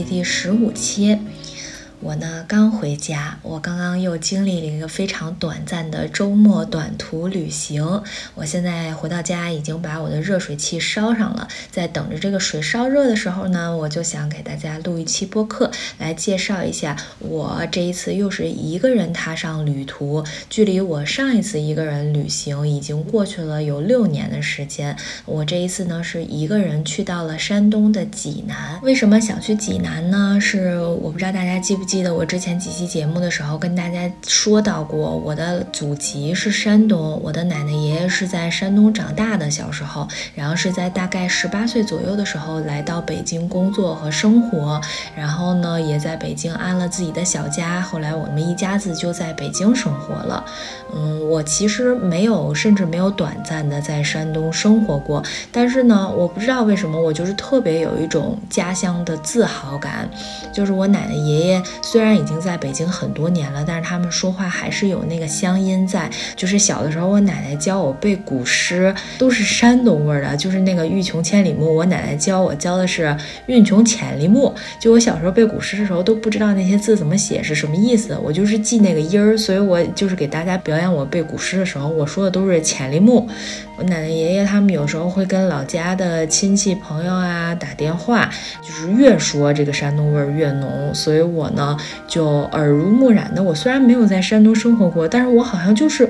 第十五期。我呢刚回家，我刚刚又经历了一个非常短暂的周末短途旅行。我现在回到家，已经把我的热水器烧上了，在等着这个水烧热的时候呢，我就想给大家录一期播客，来介绍一下我这一次又是一个人踏上旅途。距离我上一次一个人旅行已经过去了有六年的时间。我这一次呢是一个人去到了山东的济南。为什么想去济南呢？是我不知道大家记不记。记得我之前几期节目的时候跟大家说到过，我的祖籍是山东，我的奶奶爷爷是在山东长大的，小时候，然后是在大概十八岁左右的时候来到北京工作和生活，然后呢也在北京安了自己的小家，后来我们一家子就在北京生活了。嗯，我其实没有，甚至没有短暂的在山东生活过，但是呢，我不知道为什么我就是特别有一种家乡的自豪感，就是我奶奶爷爷。虽然已经在北京很多年了，但是他们说话还是有那个乡音在。就是小的时候，我奶奶教我背古诗，都是山东味儿的，就是那个“欲穷千里目”，我奶奶教我教的是“运穷千里目”。就我小时候背古诗的时候，都不知道那些字怎么写是什么意思，我就是记那个音儿。所以我就是给大家表演我背古诗的时候，我说的都是“千里目”。奶奶爷爷他们有时候会跟老家的亲戚朋友啊打电话，就是越说这个山东味儿越浓，所以我呢就耳濡目染的。我虽然没有在山东生活过，但是我好像就是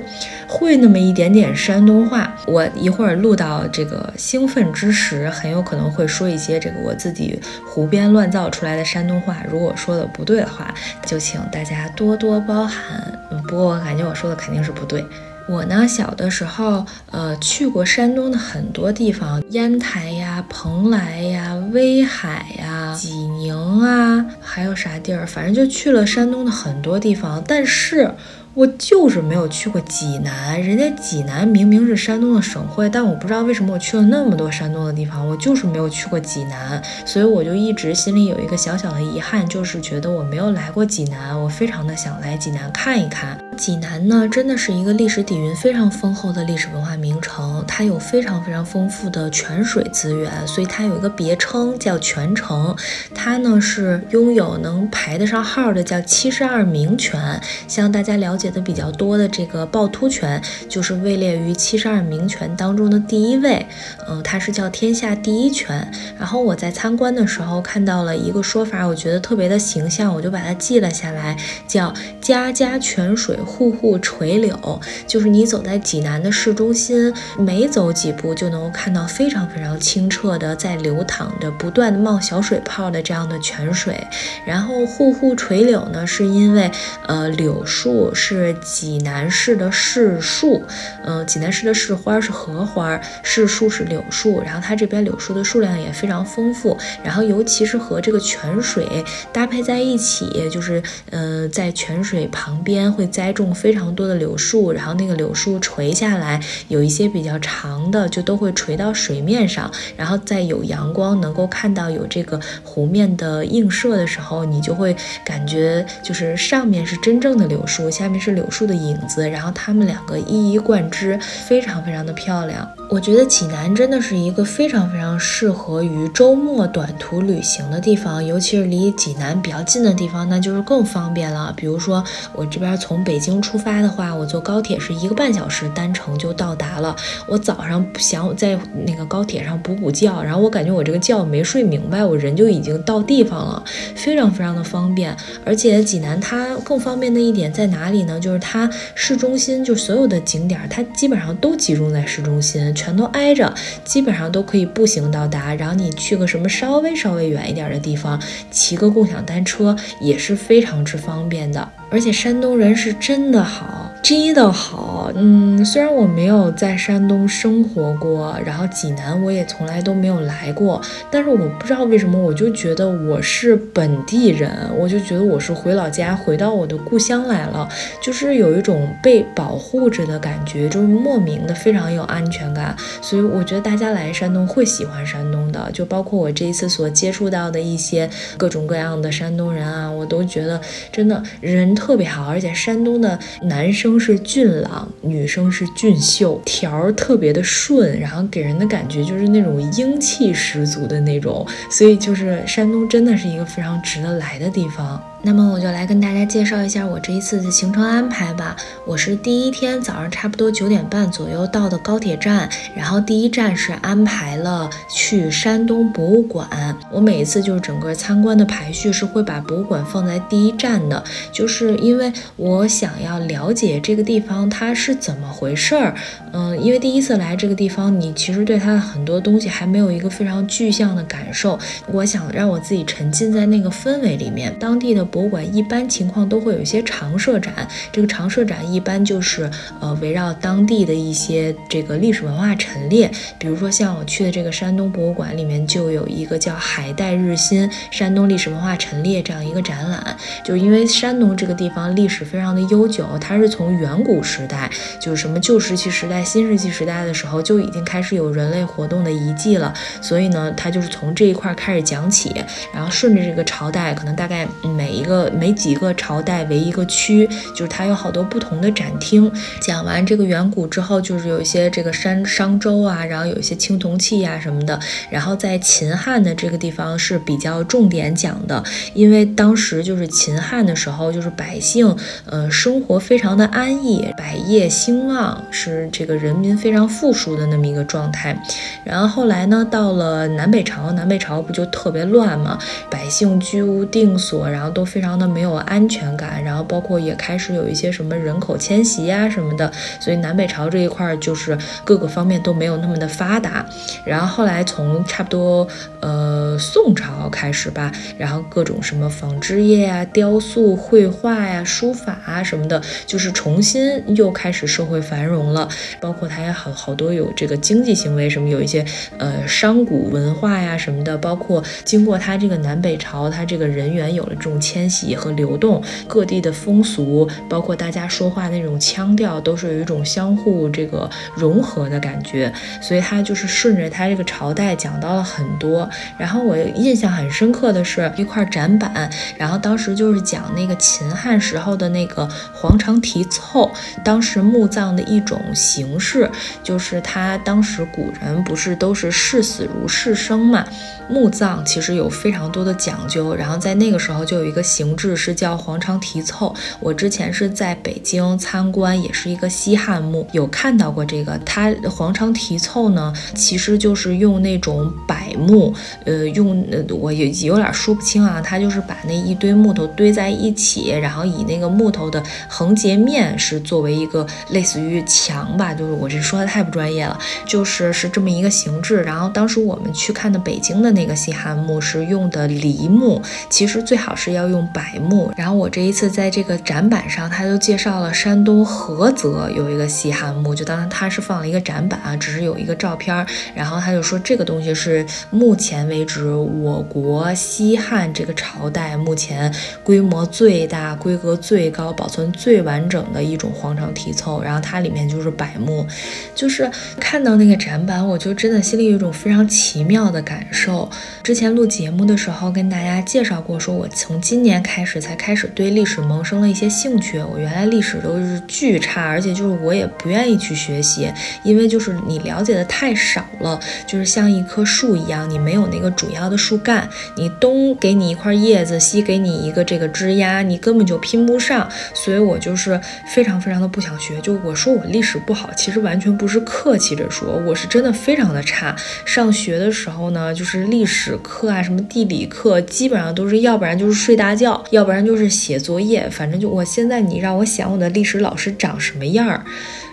会那么一点点山东话。我一会儿录到这个兴奋之时，很有可能会说一些这个我自己胡编乱造出来的山东话。如果说的不对的话，就请大家多多包涵。不过我感觉我说的肯定是不对。我呢，小的时候，呃，去过山东的很多地方，烟台呀、蓬莱呀、威海呀、济宁啊，还有啥地儿，反正就去了山东的很多地方，但是。我就是没有去过济南，人家济南明明是山东的省会，但我不知道为什么我去了那么多山东的地方，我就是没有去过济南，所以我就一直心里有一个小小的遗憾，就是觉得我没有来过济南，我非常的想来济南看一看。济南呢，真的是一个历史底蕴非常丰厚的历史文化名城，它有非常非常丰富的泉水资源，所以它有一个别称叫泉城。它呢是拥有能排得上号的叫七十二名泉，向大家了解。写的比较多的这个趵突泉，就是位列于七十二名泉当中的第一位，嗯，它是叫天下第一泉。然后我在参观的时候看到了一个说法，我觉得特别的形象，我就把它记了下来，叫家家泉水，户户垂柳。就是你走在济南的市中心，每走几步就能够看到非常非常清澈的在流淌着、不断的冒小水泡的这样的泉水。然后户户垂柳呢，是因为呃柳树是。是济南市的市树，嗯，济南市的市花是荷花，市树是柳树，然后它这边柳树的数量也非常丰富，然后尤其是和这个泉水搭配在一起，就是嗯，在泉水旁边会栽种非常多的柳树，然后那个柳树垂下来，有一些比较长的就都会垂到水面上，然后在有阳光能够看到有这个湖面的映射的时候，你就会感觉就是上面是真正的柳树，下面。是柳树的影子，然后它们两个一一贯之，非常非常的漂亮。我觉得济南真的是一个非常非常适合于周末短途旅行的地方，尤其是离济南比较近的地方，那就是更方便了。比如说我这边从北京出发的话，我坐高铁是一个半小时单程就到达了。我早上想在那个高铁上补补觉，然后我感觉我这个觉没睡明白，我人就已经到地方了，非常非常的方便。而且济南它更方便的一点在哪里呢？就是它市中心，就所有的景点，它基本上都集中在市中心，全都挨着，基本上都可以步行到达。然后你去个什么稍微稍微远一点的地方，骑个共享单车也是非常之方便的。而且山东人是真的好。真的好，嗯，虽然我没有在山东生活过，然后济南我也从来都没有来过，但是我不知道为什么，我就觉得我是本地人，我就觉得我是回老家，回到我的故乡来了，就是有一种被保护着的感觉，就是莫名的非常有安全感。所以我觉得大家来山东会喜欢山东的，就包括我这一次所接触到的一些各种各样的山东人啊，我都觉得真的人特别好，而且山东的男生。是俊朗，女生是俊秀，条儿特别的顺，然后给人的感觉就是那种英气十足的那种，所以就是山东真的是一个非常值得来的地方。那么我就来跟大家介绍一下我这一次的行程安排吧。我是第一天早上差不多九点半左右到的高铁站，然后第一站是安排了去山东博物馆。我每一次就是整个参观的排序是会把博物馆放在第一站的，就是因为我想要了解这个地方它是怎么回事儿。嗯，因为第一次来这个地方，你其实对它的很多东西还没有一个非常具象的感受。我想让我自己沉浸在那个氛围里面，当地的。博物馆一般情况都会有一些常设展，这个常设展一般就是呃围绕当地的一些这个历史文化陈列，比如说像我去的这个山东博物馆里面就有一个叫“海带日新：山东历史文化陈列”这样一个展览，就因为山东这个地方历史非常的悠久，它是从远古时代，就是什么旧石器时代、新石器时代的时候就已经开始有人类活动的遗迹了，所以呢，它就是从这一块开始讲起，然后顺着这个朝代，可能大概每。一一个每几个朝代为一个区，就是它有好多不同的展厅。讲完这个远古之后，就是有一些这个商商周啊，然后有一些青铜器呀什么的。然后在秦汉的这个地方是比较重点讲的，因为当时就是秦汉的时候，就是百姓呃生活非常的安逸，百业兴旺，是这个人民非常富庶的那么一个状态。然后后来呢，到了南北朝，南北朝不就特别乱嘛，百姓居无定所，然后都。非常的没有安全感，然后包括也开始有一些什么人口迁徙呀什么的，所以南北朝这一块就是各个方面都没有那么的发达。然后后来从差不多呃宋朝开始吧，然后各种什么纺织业呀、雕塑、绘画呀、书法啊什么的，就是重新又开始社会繁荣了。包括它也好好多有这个经济行为，什么有一些呃商贾文化呀什么的，包括经过它这个南北朝，它这个人员有了这种迁。迁徙和流动，各地的风俗，包括大家说话那种腔调，都是有一种相互这个融合的感觉。所以他就是顺着他这个朝代讲到了很多。然后我印象很深刻的是一块展板，然后当时就是讲那个秦汉时候的那个黄肠题凑，当时墓葬的一种形式，就是他当时古人不是都是视死如视生嘛，墓葬其实有非常多的讲究。然后在那个时候就有一个。形制是叫黄肠题凑，我之前是在北京参观，也是一个西汉墓，有看到过这个。它黄肠题凑呢，其实就是用那种柏木，呃，用呃，我也有点说不清啊。它就是把那一堆木头堆在一起，然后以那个木头的横截面是作为一个类似于墙吧，就是我这说的太不专业了，就是是这么一个形制。然后当时我们去看的北京的那个西汉墓是用的梨木，其实最好是要用。柏木，然后我这一次在这个展板上，他就介绍了山东菏泽有一个西汉墓，就当然他是放了一个展板啊，只是有一个照片，然后他就说这个东西是目前为止我国西汉这个朝代目前规模最大、规格最高、保存最完整的一种黄肠题凑，然后它里面就是柏木，就是看到那个展板，我就真的心里有一种非常奇妙的感受。之前录节目的时候跟大家介绍过，说我从今年。年开始才开始对历史萌生了一些兴趣。我原来历史都是巨差，而且就是我也不愿意去学习，因为就是你了解的太少了，就是像一棵树一样，你没有那个主要的树干，你东给你一块叶子，西给你一个这个枝丫，你根本就拼不上。所以我就是非常非常的不想学。就我说我历史不好，其实完全不是客气着说，我是真的非常的差。上学的时候呢，就是历史课啊，什么地理课，基本上都是要不然就是睡大觉。要不然就是写作业，反正就我现在，你让我想我的历史老师长什么样儿，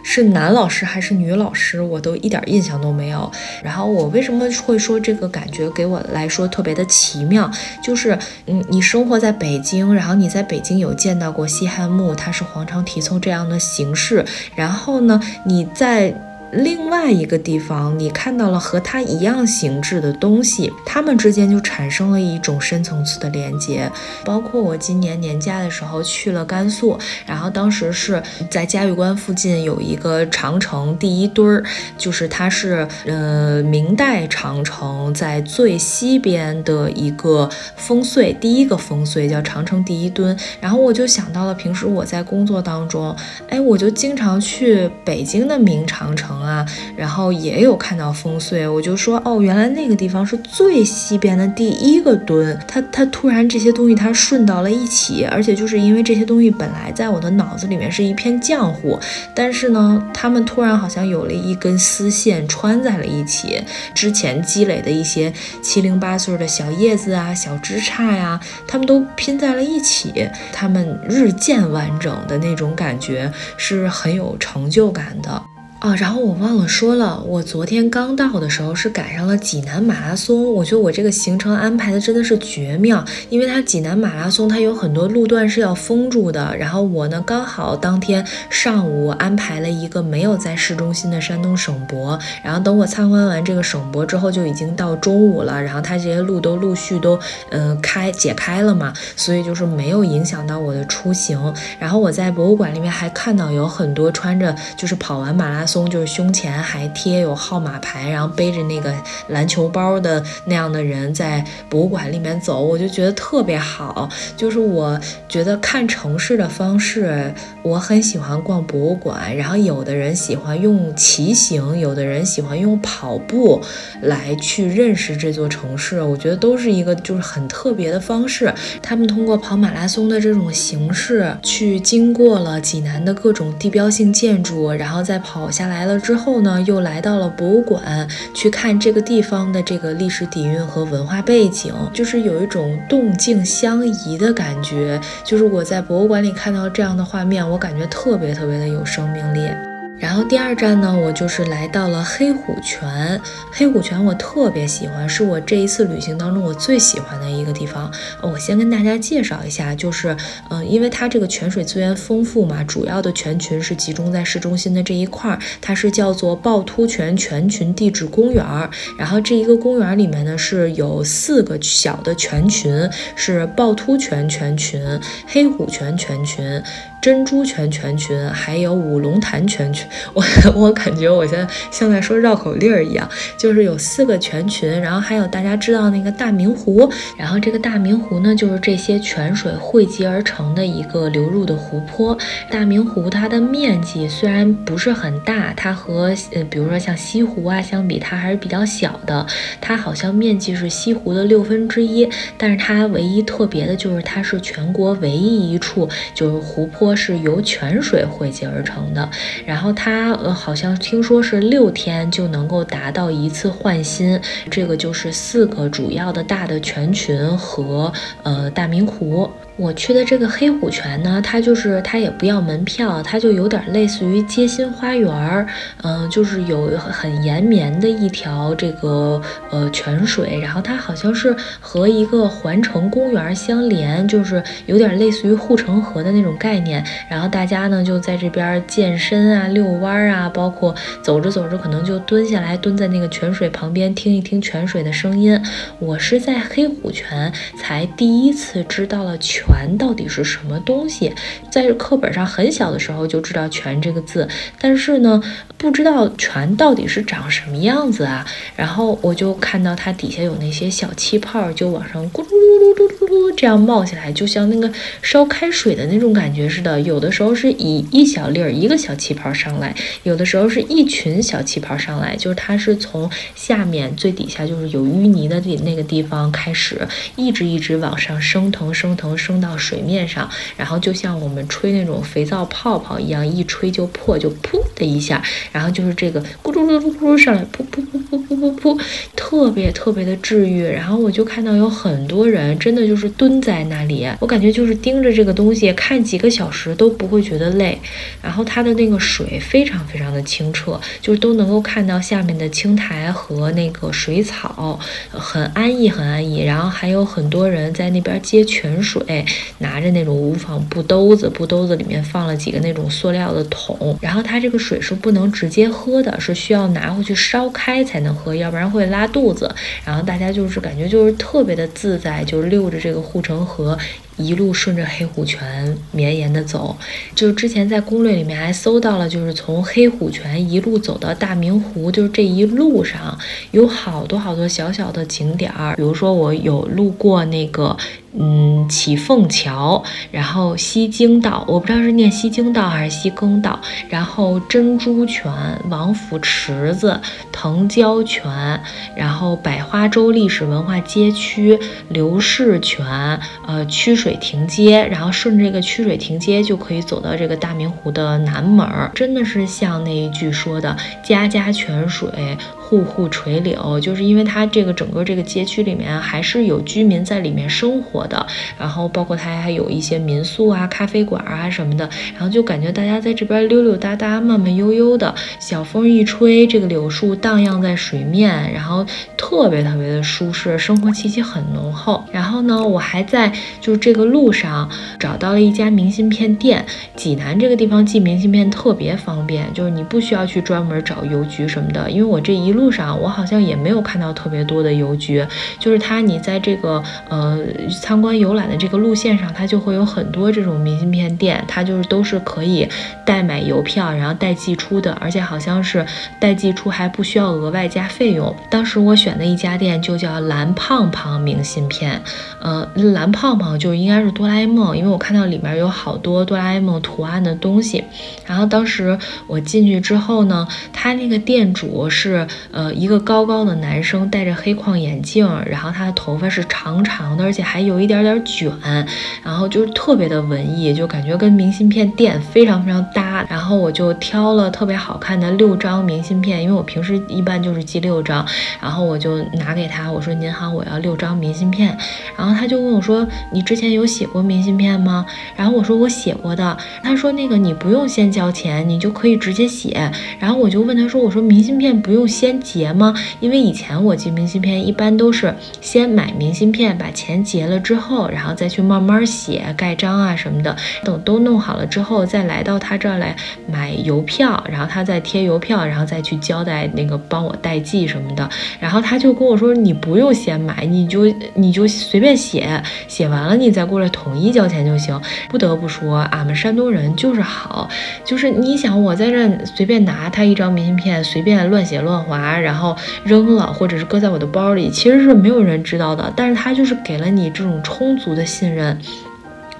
是男老师还是女老师，我都一点印象都没有。然后我为什么会说这个感觉给我来说特别的奇妙，就是嗯，你生活在北京，然后你在北京有见到过西汉墓，它是黄肠题凑这样的形式，然后呢，你在。另外一个地方，你看到了和它一样形制的东西，它们之间就产生了一种深层次的连接。包括我今年年假的时候去了甘肃，然后当时是在嘉峪关附近有一个长城第一墩儿，就是它是呃明代长城在最西边的一个烽燧，第一个烽燧叫长城第一墩。然后我就想到了平时我在工作当中，哎，我就经常去北京的明长城。啊，然后也有看到烽燧，我就说哦，原来那个地方是最西边的第一个墩。它它突然这些东西它顺到了一起，而且就是因为这些东西本来在我的脑子里面是一片浆糊，但是呢，他们突然好像有了一根丝线穿在了一起，之前积累的一些七零八碎的小叶子啊、小枝杈呀，它们都拼在了一起，它们日渐完整的那种感觉是很有成就感的。啊，然后我忘了说了，我昨天刚到的时候是赶上了济南马拉松。我觉得我这个行程安排的真的是绝妙，因为它济南马拉松它有很多路段是要封住的。然后我呢刚好当天上午安排了一个没有在市中心的山东省博，然后等我参观完这个省博之后就已经到中午了。然后它这些路都陆续都嗯开解开了嘛，所以就是没有影响到我的出行。然后我在博物馆里面还看到有很多穿着就是跑完马拉松。松就是胸前还贴有号码牌，然后背着那个篮球包的那样的人在博物馆里面走，我就觉得特别好。就是我觉得看城市的方式，我很喜欢逛博物馆，然后有的人喜欢用骑行，有的人喜欢用跑步来去认识这座城市，我觉得都是一个就是很特别的方式。他们通过跑马拉松的这种形式，去经过了济南的各种地标性建筑，然后再跑。下来了之后呢，又来到了博物馆去看这个地方的这个历史底蕴和文化背景，就是有一种动静相宜的感觉。就是我在博物馆里看到这样的画面，我感觉特别特别的有生命力。然后第二站呢，我就是来到了黑虎泉。黑虎泉我特别喜欢，是我这一次旅行当中我最喜欢的一个地方。我先跟大家介绍一下，就是，嗯，因为它这个泉水资源丰富嘛，主要的泉群是集中在市中心的这一块儿，它是叫做趵突泉泉群地质公园。然后这一个公园里面呢是有四个小的泉群，是趵突泉泉群、黑虎泉泉群。珍珠泉泉群，还有五龙潭泉群，我我感觉我现在像在说绕口令儿一样，就是有四个泉群，然后还有大家知道那个大明湖，然后这个大明湖呢，就是这些泉水汇集而成的一个流入的湖泊。大明湖它的面积虽然不是很大，它和呃比如说像西湖啊相比，它还是比较小的，它好像面积是西湖的六分之一，但是它唯一特别的就是它是全国唯一一处就是湖泊。是由泉水汇集而成的，然后它呃好像听说是六天就能够达到一次换新，这个就是四个主要的大的泉群和呃大明湖。我去的这个黑虎泉呢，它就是它也不要门票，它就有点类似于街心花园儿，嗯，就是有很延绵的一条这个呃泉水，然后它好像是和一个环城公园相连，就是有点类似于护城河的那种概念。然后大家呢就在这边健身啊、遛弯儿啊，包括走着走着可能就蹲下来蹲在那个泉水旁边听一听泉水的声音。我是在黑虎泉才第一次知道了泉。泉到底是什么东西？在课本上很小的时候就知道“泉”这个字，但是呢，不知道泉到底是长什么样子啊。然后我就看到它底下有那些小气泡，就往上咕噜噜噜噜噜这样冒起来，就像那个烧开水的那种感觉似的。有的时候是以一小粒儿一个小气泡上来，有的时候是一群小气泡上来，就是它是从下面最底下就是有淤泥的地那个地方开始，一直一直往上升腾升腾升。到水面上，然后就像我们吹那种肥皂泡泡一样，一吹就破，就噗的一下，然后就是这个咕噜噜噜噜上来，噗噗噗噗噗噗噗，特别特别的治愈。然后我就看到有很多人真的就是蹲在那里，我感觉就是盯着这个东西看几个小时都不会觉得累。然后它的那个水非常非常的清澈，就是都能够看到下面的青苔和那个水草，很安逸很安逸。然后还有很多人在那边接泉水。拿着那种无纺布兜子，布兜子里面放了几个那种塑料的桶，然后它这个水是不能直接喝的，是需要拿回去烧开才能喝，要不然会拉肚子。然后大家就是感觉就是特别的自在，就溜着这个护城河。一路顺着黑虎泉绵延的走，就是之前在攻略里面还搜到了，就是从黑虎泉一路走到大明湖，就是这一路上有好多好多小小的景点儿，比如说我有路过那个。嗯，启凤桥，然后西京道，我不知道是念西京道还是西更道，然后珍珠泉、王府池子、藤椒泉，然后百花洲历史文化街区、刘氏泉，呃，曲水水亭街，然后顺着这个曲水亭街就可以走到这个大明湖的南门儿，真的是像那一句说的“家家泉水”。户户垂柳，就是因为它这个整个这个街区里面还是有居民在里面生活的，然后包括它还有一些民宿啊、咖啡馆啊什么的，然后就感觉大家在这边溜溜达达、慢慢悠悠的，小风一吹，这个柳树荡漾在水面，然后特别特别的舒适，生活气息很浓厚。然后呢，我还在就是这个路上找到了一家明信片店。济南这个地方寄明信片特别方便，就是你不需要去专门找邮局什么的，因为我这一路。路上我好像也没有看到特别多的邮局，就是它，你在这个呃参观游览的这个路线上，它就会有很多这种明信片店，它就是都是可以代买邮票，然后代寄出的，而且好像是代寄出还不需要额外加费用。当时我选的一家店就叫蓝胖胖明信片，呃，蓝胖胖就应该是哆啦 A 梦，因为我看到里面有好多哆啦 A 梦图案的东西。然后当时我进去之后呢，他那个店主是。呃，一个高高的男生戴着黑框眼镜，然后他的头发是长长的，而且还有一点点卷，然后就是特别的文艺，就感觉跟明信片店非常非常搭。然后我就挑了特别好看的六张明信片，因为我平时一般就是寄六张，然后我就拿给他，我说您好，我要六张明信片。然后他就问我说，你之前有写过明信片吗？然后我说我写过的。他说那个你不用先交钱，你就可以直接写。然后我就问他说，我说明信片不用先。结吗？因为以前我寄明信片一般都是先买明信片，把钱结了之后，然后再去慢慢写盖章啊什么的。等都弄好了之后，再来到他这儿来买邮票，然后他再贴邮票，然后再去交代那个帮我代寄什么的。然后他就跟我说：“你不用先买，你就你就随便写，写完了你再过来统一交钱就行。”不得不说，俺们山东人就是好，就是你想我在这随便拿他一张明信片，随便乱写乱划。然后扔了，或者是搁在我的包里，其实是没有人知道的。但是他就是给了你这种充足的信任。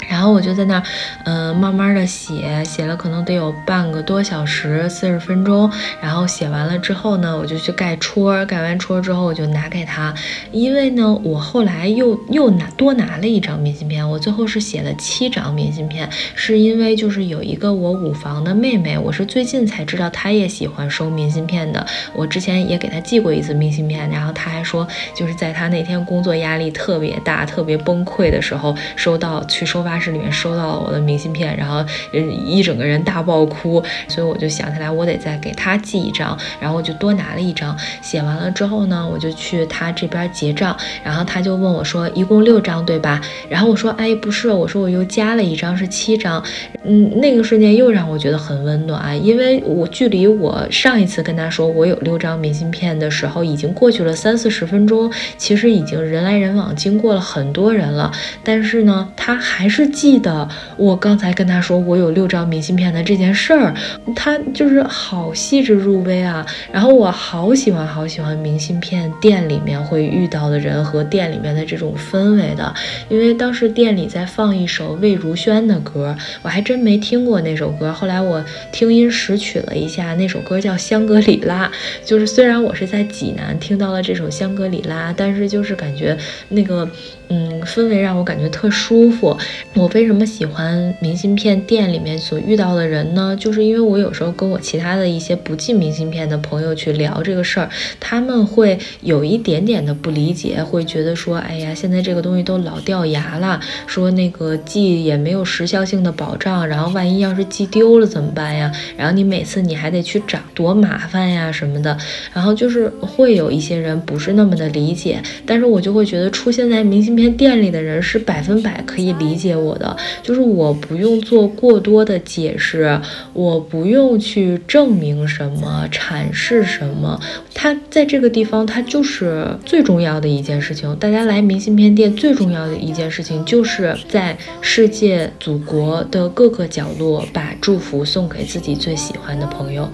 然后我就在那儿，嗯，慢慢的写，写了可能得有半个多小时，四十分钟。然后写完了之后呢，我就去盖戳，盖完戳之后我就拿给他。因为呢，我后来又又拿多拿了一张明信片，我最后是写了七张明信片，是因为就是有一个我五房的妹妹，我是最近才知道她也喜欢收明信片的。我之前也给她寄过一次明信片，然后她还说，就是在她那天工作压力特别大、特别崩溃的时候，收到去收发。室里面收到了我的明信片，然后一整个人大爆哭，所以我就想起来我得再给他寄一张，然后我就多拿了一张。写完了之后呢，我就去他这边结账，然后他就问我说：“一共六张对吧？”然后我说：“哎，不是，我说我又加了一张，是七张。”嗯，那个瞬间又让我觉得很温暖，因为我距离我上一次跟他说我有六张明信片的时候，已经过去了三四十分钟，其实已经人来人往，经过了很多人了，但是呢，他还是。是记得我刚才跟他说我有六张明信片的这件事儿，他就是好细致入微啊。然后我好喜欢好喜欢明信片店里面会遇到的人和店里面的这种氛围的，因为当时店里在放一首魏如萱的歌，我还真没听过那首歌。后来我听音识曲了一下，那首歌叫《香格里拉》。就是虽然我是在济南听到了这首《香格里拉》，但是就是感觉那个。嗯，氛围让我感觉特舒服。我为什么喜欢明信片店里面所遇到的人呢？就是因为我有时候跟我其他的一些不寄明信片的朋友去聊这个事儿，他们会有一点点的不理解，会觉得说，哎呀，现在这个东西都老掉牙了，说那个寄也没有时效性的保障，然后万一要是寄丢了怎么办呀？然后你每次你还得去找，多麻烦呀什么的。然后就是会有一些人不是那么的理解，但是我就会觉得出现在明信。片店里的人是百分百可以理解我的，就是我不用做过多的解释，我不用去证明什么、阐释什么，它在这个地方，它就是最重要的一件事情。大家来明信片店最重要的一件事情，就是在世界祖国的各个角落把祝福送给自己最喜欢的朋友。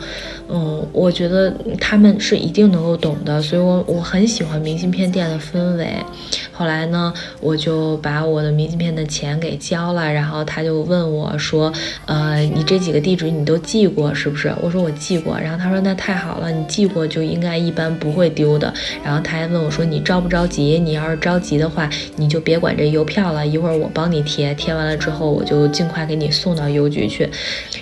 嗯，我觉得他们是一定能够懂的，所以我我很喜欢明信片店的氛围。后来呢，我就把我的明信片的钱给交了，然后他就问我说：“呃，你这几个地址你都寄过是不是？”我说：“我寄过。”然后他说：“那太好了，你寄过就应该一般不会丢的。”然后他还问我说：“你着不着急？你要是着急的话，你就别管这邮票了，一会儿我帮你贴，贴完了之后我就尽快给你送到邮局去。”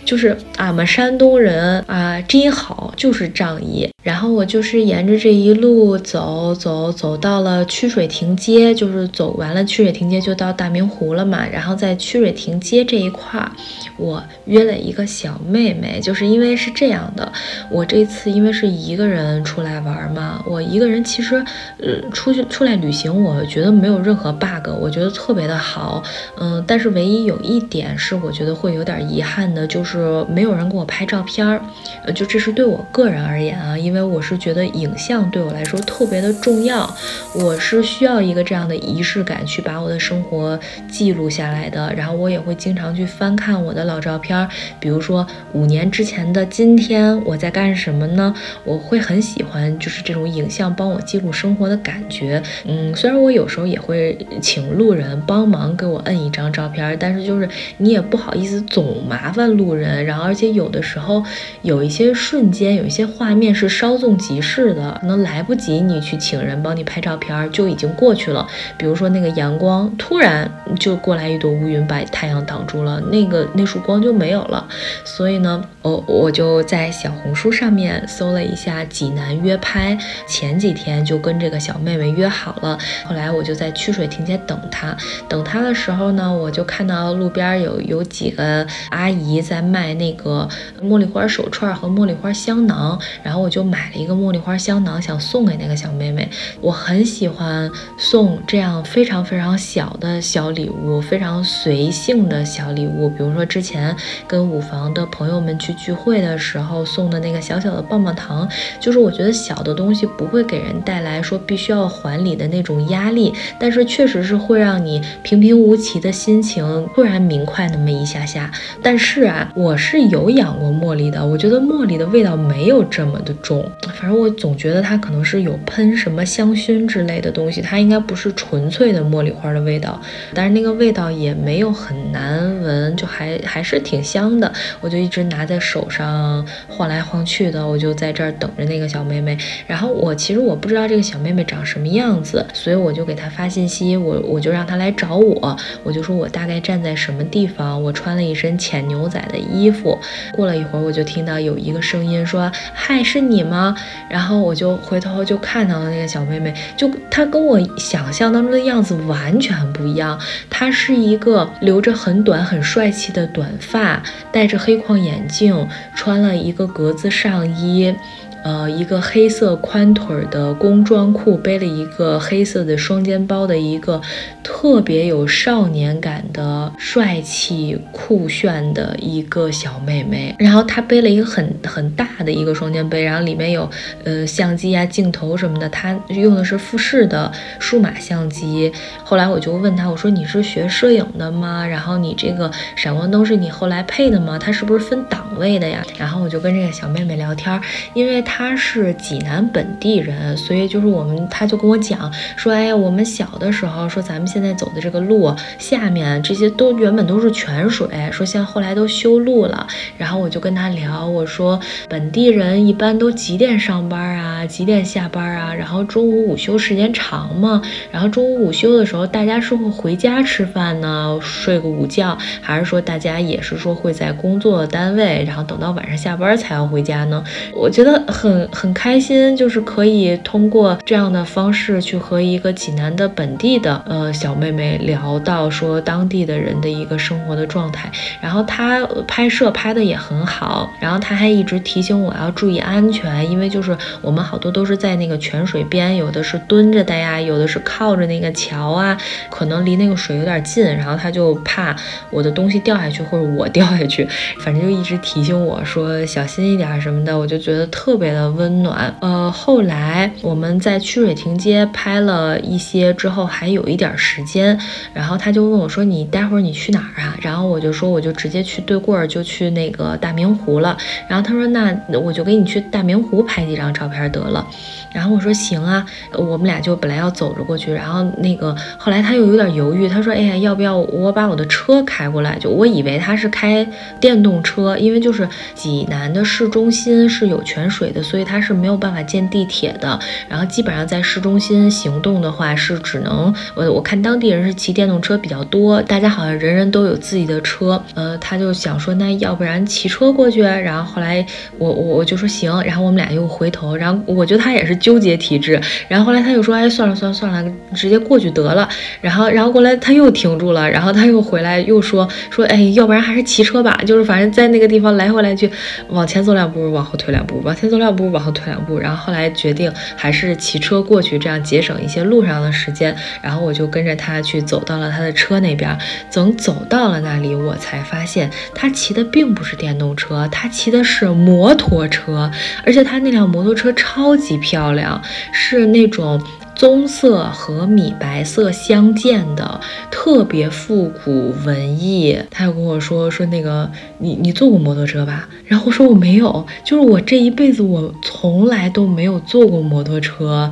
就是俺们山东人啊，真好，就是仗义。然后我就是沿着这一路走走走到了曲水亭街，就是走完了曲水亭街就到大明湖了嘛。然后在曲水亭街这一块儿，我约了一个小妹妹，就是因为是这样的，我这次因为是一个人出来玩嘛，我一个人其实呃出去出来旅行，我觉得没有任何 bug，我觉得特别的好，嗯，但是唯一有一点是我觉得会有点遗憾的，就是没有人给我拍照片儿，呃，就这是对我个人而言啊，因为因为我是觉得影像对我来说特别的重要，我是需要一个这样的仪式感去把我的生活记录下来的。然后我也会经常去翻看我的老照片，比如说五年之前的今天我在干什么呢？我会很喜欢就是这种影像帮我记录生活的感觉。嗯，虽然我有时候也会请路人帮忙给我摁一张照片，但是就是你也不好意思总麻烦路人。然后而且有的时候有一些瞬间，有一些画面是。稍纵即逝的，可能来不及你去请人帮你拍照片，就已经过去了。比如说那个阳光突然就过来一朵乌云，把太阳挡住了，那个那束光就没有了。所以呢，我我就在小红书上面搜了一下济南约拍，前几天就跟这个小妹妹约好了。后来我就在曲水亭街等她，等她的时候呢，我就看到路边有有几个阿姨在卖那个茉莉花手串和茉莉花香囊，然后我就。买了一个茉莉花香囊，想送给那个小妹妹。我很喜欢送这样非常非常小的小礼物，非常随性的小礼物。比如说之前跟五房的朋友们去聚会的时候送的那个小小的棒棒糖，就是我觉得小的东西不会给人带来说必须要还礼的那种压力，但是确实是会让你平平无奇的心情突然明快那么一下下。但是啊，我是有养过茉莉的，我觉得茉莉的味道没有这么的重。反正我总觉得它可能是有喷什么香薰之类的东西，它应该不是纯粹的茉莉花的味道，但是那个味道也没有很难闻，就还还是挺香的。我就一直拿在手上晃来晃去的，我就在这儿等着那个小妹妹。然后我其实我不知道这个小妹妹长什么样子，所以我就给她发信息，我我就让她来找我，我就说我大概站在什么地方，我穿了一身浅牛仔的衣服。过了一会儿，我就听到有一个声音说：“嗨，是你。”吗？啊然后我就回头就看到了那个小妹妹，就她跟我想象当中的样子完全不一样。她是一个留着很短很帅气的短发，戴着黑框眼镜，穿了一个格子上衣。呃，一个黑色宽腿的工装裤，背了一个黑色的双肩包的一个特别有少年感的帅气酷炫的一个小妹妹。然后她背了一个很很大的一个双肩背，然后里面有呃相机啊、镜头什么的。她用的是富士的数码相机。后来我就问她，我说你是学摄影的吗？然后你这个闪光灯是你后来配的吗？它是不是分档位的呀？然后我就跟这个小妹妹聊天，因为她。他是济南本地人，所以就是我们，他就跟我讲说，哎呀，我们小的时候说咱们现在走的这个路下面这些都原本都是泉水，说现在后来都修路了。然后我就跟他聊，我说本地人一般都几点上班啊？几点下班啊？然后中午午休时间长吗？然后中午午休的时候，大家是会回家吃饭呢，睡个午觉，还是说大家也是说会在工作单位，然后等到晚上下班才要回家呢？我觉得。很很开心，就是可以通过这样的方式去和一个济南的本地的呃小妹妹聊到说当地的人的一个生活的状态。然后她拍摄拍的也很好，然后她还一直提醒我要注意安全，因为就是我们好多都是在那个泉水边，有的是蹲着的呀，有的是靠着那个桥啊，可能离那个水有点近，然后她就怕我的东西掉下去或者我掉下去，反正就一直提醒我说小心一点什么的，我就觉得特别的温暖。呃，后来我们在曲水亭街拍了一些之后，还有一点时间，然后他就问我说：“你待会儿你去哪儿啊？”然后我就说：“我就直接去对过儿，就去那个大明湖了。”然后他说：“那我就给你去大明湖拍几张照片得了。”然后我说：“行啊。”我们俩就本来要走着过去，然后那个后来他又有点犹豫，他说：“哎呀，要不要我把我的车开过来？”就我以为他是开电动车，因为就是济南的市中心是有泉水的，所以他是没有办法建地铁的。然后基本上在市中心行动的话，是只能我我看当地人是骑电动车比较多，大家好像人人都有自己的车。呃，他就想说，那要不然骑车过去？然后后来我我我就说行，然后我们俩又回头，然后我觉得他也是纠结体质，然后后来他又说，哎，算了算了算了，直接过去得了。然后然后过来他又停住了，然后他又回来又说说，哎，要不然还是骑车吧，就是反正在那个地方来回来去，往前走两步，往后退两步，往前走两步，往后退两步，然后后来决定还是骑车过去，这样节省一些路上的时间。然后我就跟着他去走到了他的车那边，等走到了那里，我才发现他骑的并不是电动车，他骑的是摩托车，而且他那辆摩托车超级漂亮，是那种。棕色和米白色相间的，特别复古文艺。他又跟我说说那个你你坐过摩托车吧？然后我说我没有，就是我这一辈子我从来都没有坐过摩托车。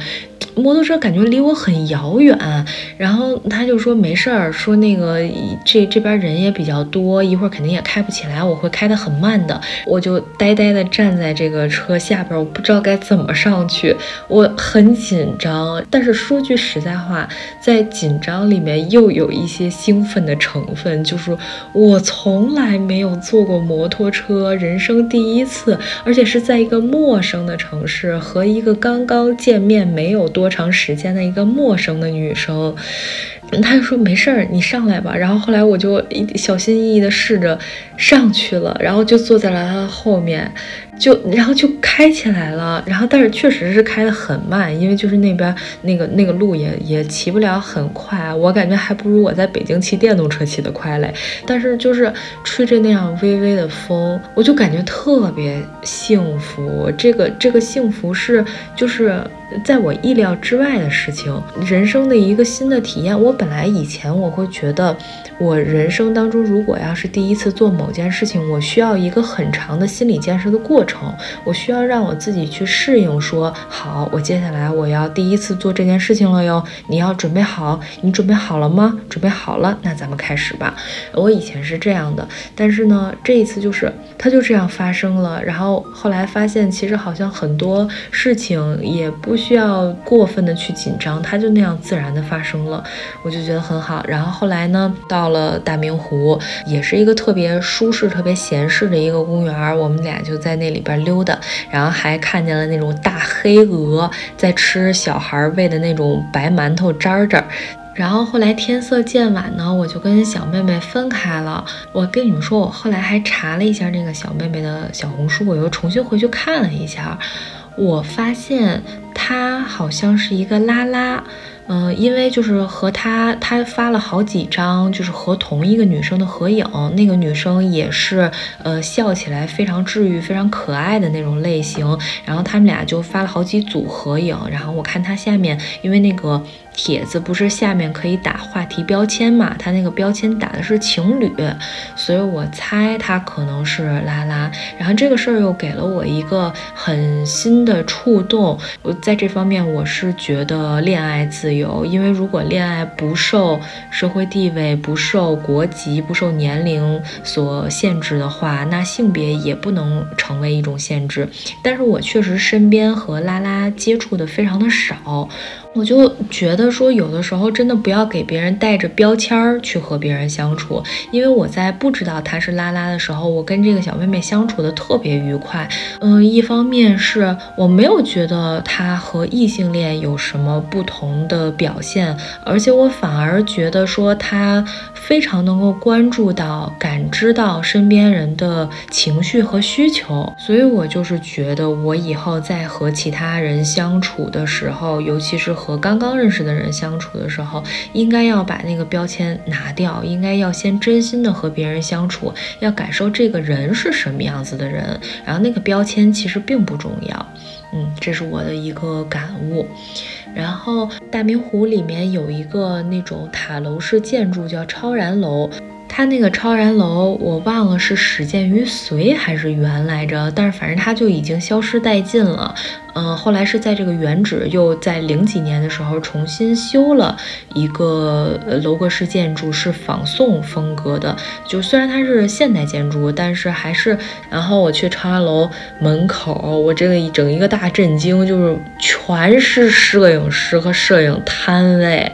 摩托车感觉离我很遥远，然后他就说没事儿，说那个这这边人也比较多，一会儿肯定也开不起来，我会开得很慢的。我就呆呆地站在这个车下边，我不知道该怎么上去，我很紧张。但是说句实在话，在紧张里面又有一些兴奋的成分，就是我从来没有坐过摩托车，人生第一次，而且是在一个陌生的城市和一个刚刚见面没有多。长时间的一个陌生的女生，他就说没事儿，你上来吧。然后后来我就小心翼翼的试着上去了，然后就坐在了他后面。就然后就开起来了，然后但是确实是开得很慢，因为就是那边那个那个路也也骑不了很快，我感觉还不如我在北京骑电动车骑得快嘞。但是就是吹着那样微微的风，我就感觉特别幸福。这个这个幸福是就是在我意料之外的事情，人生的一个新的体验。我本来以前我会觉得，我人生当中如果要是第一次做某件事情，我需要一个很长的心理建设的过程。我需要让我自己去适应，说好，我接下来我要第一次做这件事情了哟。你要准备好，你准备好了吗？准备好了，那咱们开始吧。我以前是这样的，但是呢，这一次就是它就这样发生了。然后后来发现，其实好像很多事情也不需要过分的去紧张，它就那样自然的发生了，我就觉得很好。然后后来呢，到了大明湖，也是一个特别舒适、特别闲适的一个公园，我们俩就在那里。边溜达，然后还看见了那种大黑鹅在吃小孩喂的那种白馒头渣渣。然后后来天色渐晚呢，我就跟小妹妹分开了。我跟你们说，我后来还查了一下那个小妹妹的小红书，我又重新回去看了一下，我发现她好像是一个拉拉。嗯，因为就是和他，他发了好几张，就是和同一个女生的合影。那个女生也是，呃，笑起来非常治愈、非常可爱的那种类型。然后他们俩就发了好几组合影。然后我看他下面，因为那个。帖子不是下面可以打话题标签嘛？他那个标签打的是情侣，所以我猜他可能是拉拉。然后这个事儿又给了我一个很新的触动。我在这方面我是觉得恋爱自由，因为如果恋爱不受社会地位、不受国籍、不受年龄所限制的话，那性别也不能成为一种限制。但是我确实身边和拉拉接触的非常的少。我就觉得说，有的时候真的不要给别人带着标签儿去和别人相处，因为我在不知道她是拉拉的时候，我跟这个小妹妹相处的特别愉快。嗯，一方面是我没有觉得她和异性恋有什么不同的表现，而且我反而觉得说她非常能够关注到、感知到身边人的情绪和需求，所以我就是觉得我以后在和其他人相处的时候，尤其是。和刚刚认识的人相处的时候，应该要把那个标签拿掉，应该要先真心的和别人相处，要感受这个人是什么样子的人，然后那个标签其实并不重要。嗯，这是我的一个感悟。然后大明湖里面有一个那种塔楼式建筑叫超然楼。它那个超然楼，我忘了是始建于隋还是元来着，但是反正它就已经消失殆尽了。嗯，后来是在这个原址又在零几年的时候重新修了一个楼阁式建筑，是仿宋风格的。就虽然它是现代建筑，但是还是……然后我去超然楼门口，我这个一整一个大震惊，就是全是摄影师和摄影摊位。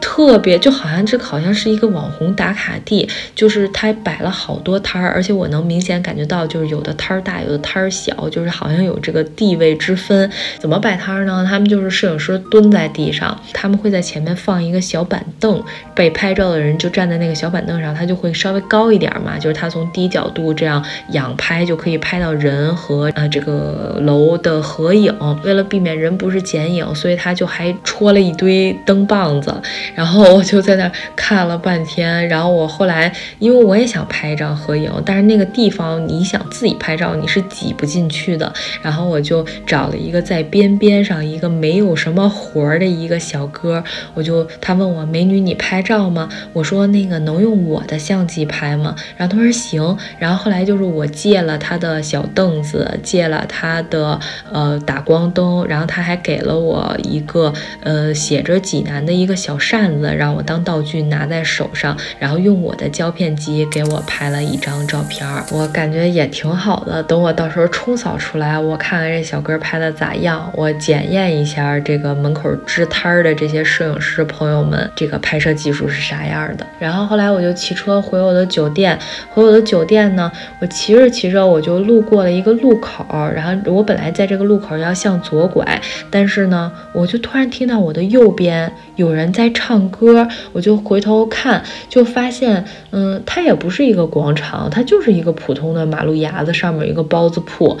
特别就好像这好像是一个网红打卡地，就是他摆了好多摊儿，而且我能明显感觉到，就是有的摊儿大，有的摊儿小，就是好像有这个地位之分。怎么摆摊儿呢？他们就是摄影师蹲在地上，他们会在前面放一个小板凳，被拍照的人就站在那个小板凳上，他就会稍微高一点嘛，就是他从低角度这样仰拍就可以拍到人和呃这个楼的合影。为了避免人不是剪影，所以他就还戳了一堆灯棒子。然后我就在那看了半天，然后我后来因为我也想拍一张合影，但是那个地方你想自己拍照你是挤不进去的，然后我就找了一个在边边上一个没有什么活儿的一个小哥，我就他问我美女你拍照吗？我说那个能用我的相机拍吗？然后他说行，然后后来就是我借了他的小凳子，借了他的呃打光灯，然后他还给了我一个呃写着济南的一个小扇。扇子让我当道具拿在手上，然后用我的胶片机给我拍了一张照片儿，我感觉也挺好的。等我到时候冲扫出来，我看看这小哥拍的咋样，我检验一下这个门口支摊儿的这些摄影师朋友们这个拍摄技术是啥样的。然后后来我就骑车回我的酒店，回我的酒店呢，我骑着骑着我就路过了一个路口，然后我本来在这个路口要向左拐，但是呢，我就突然听到我的右边有人在唱。唱歌，我就回头看，就发现，嗯，它也不是一个广场，它就是一个普通的马路牙子上面一个包子铺，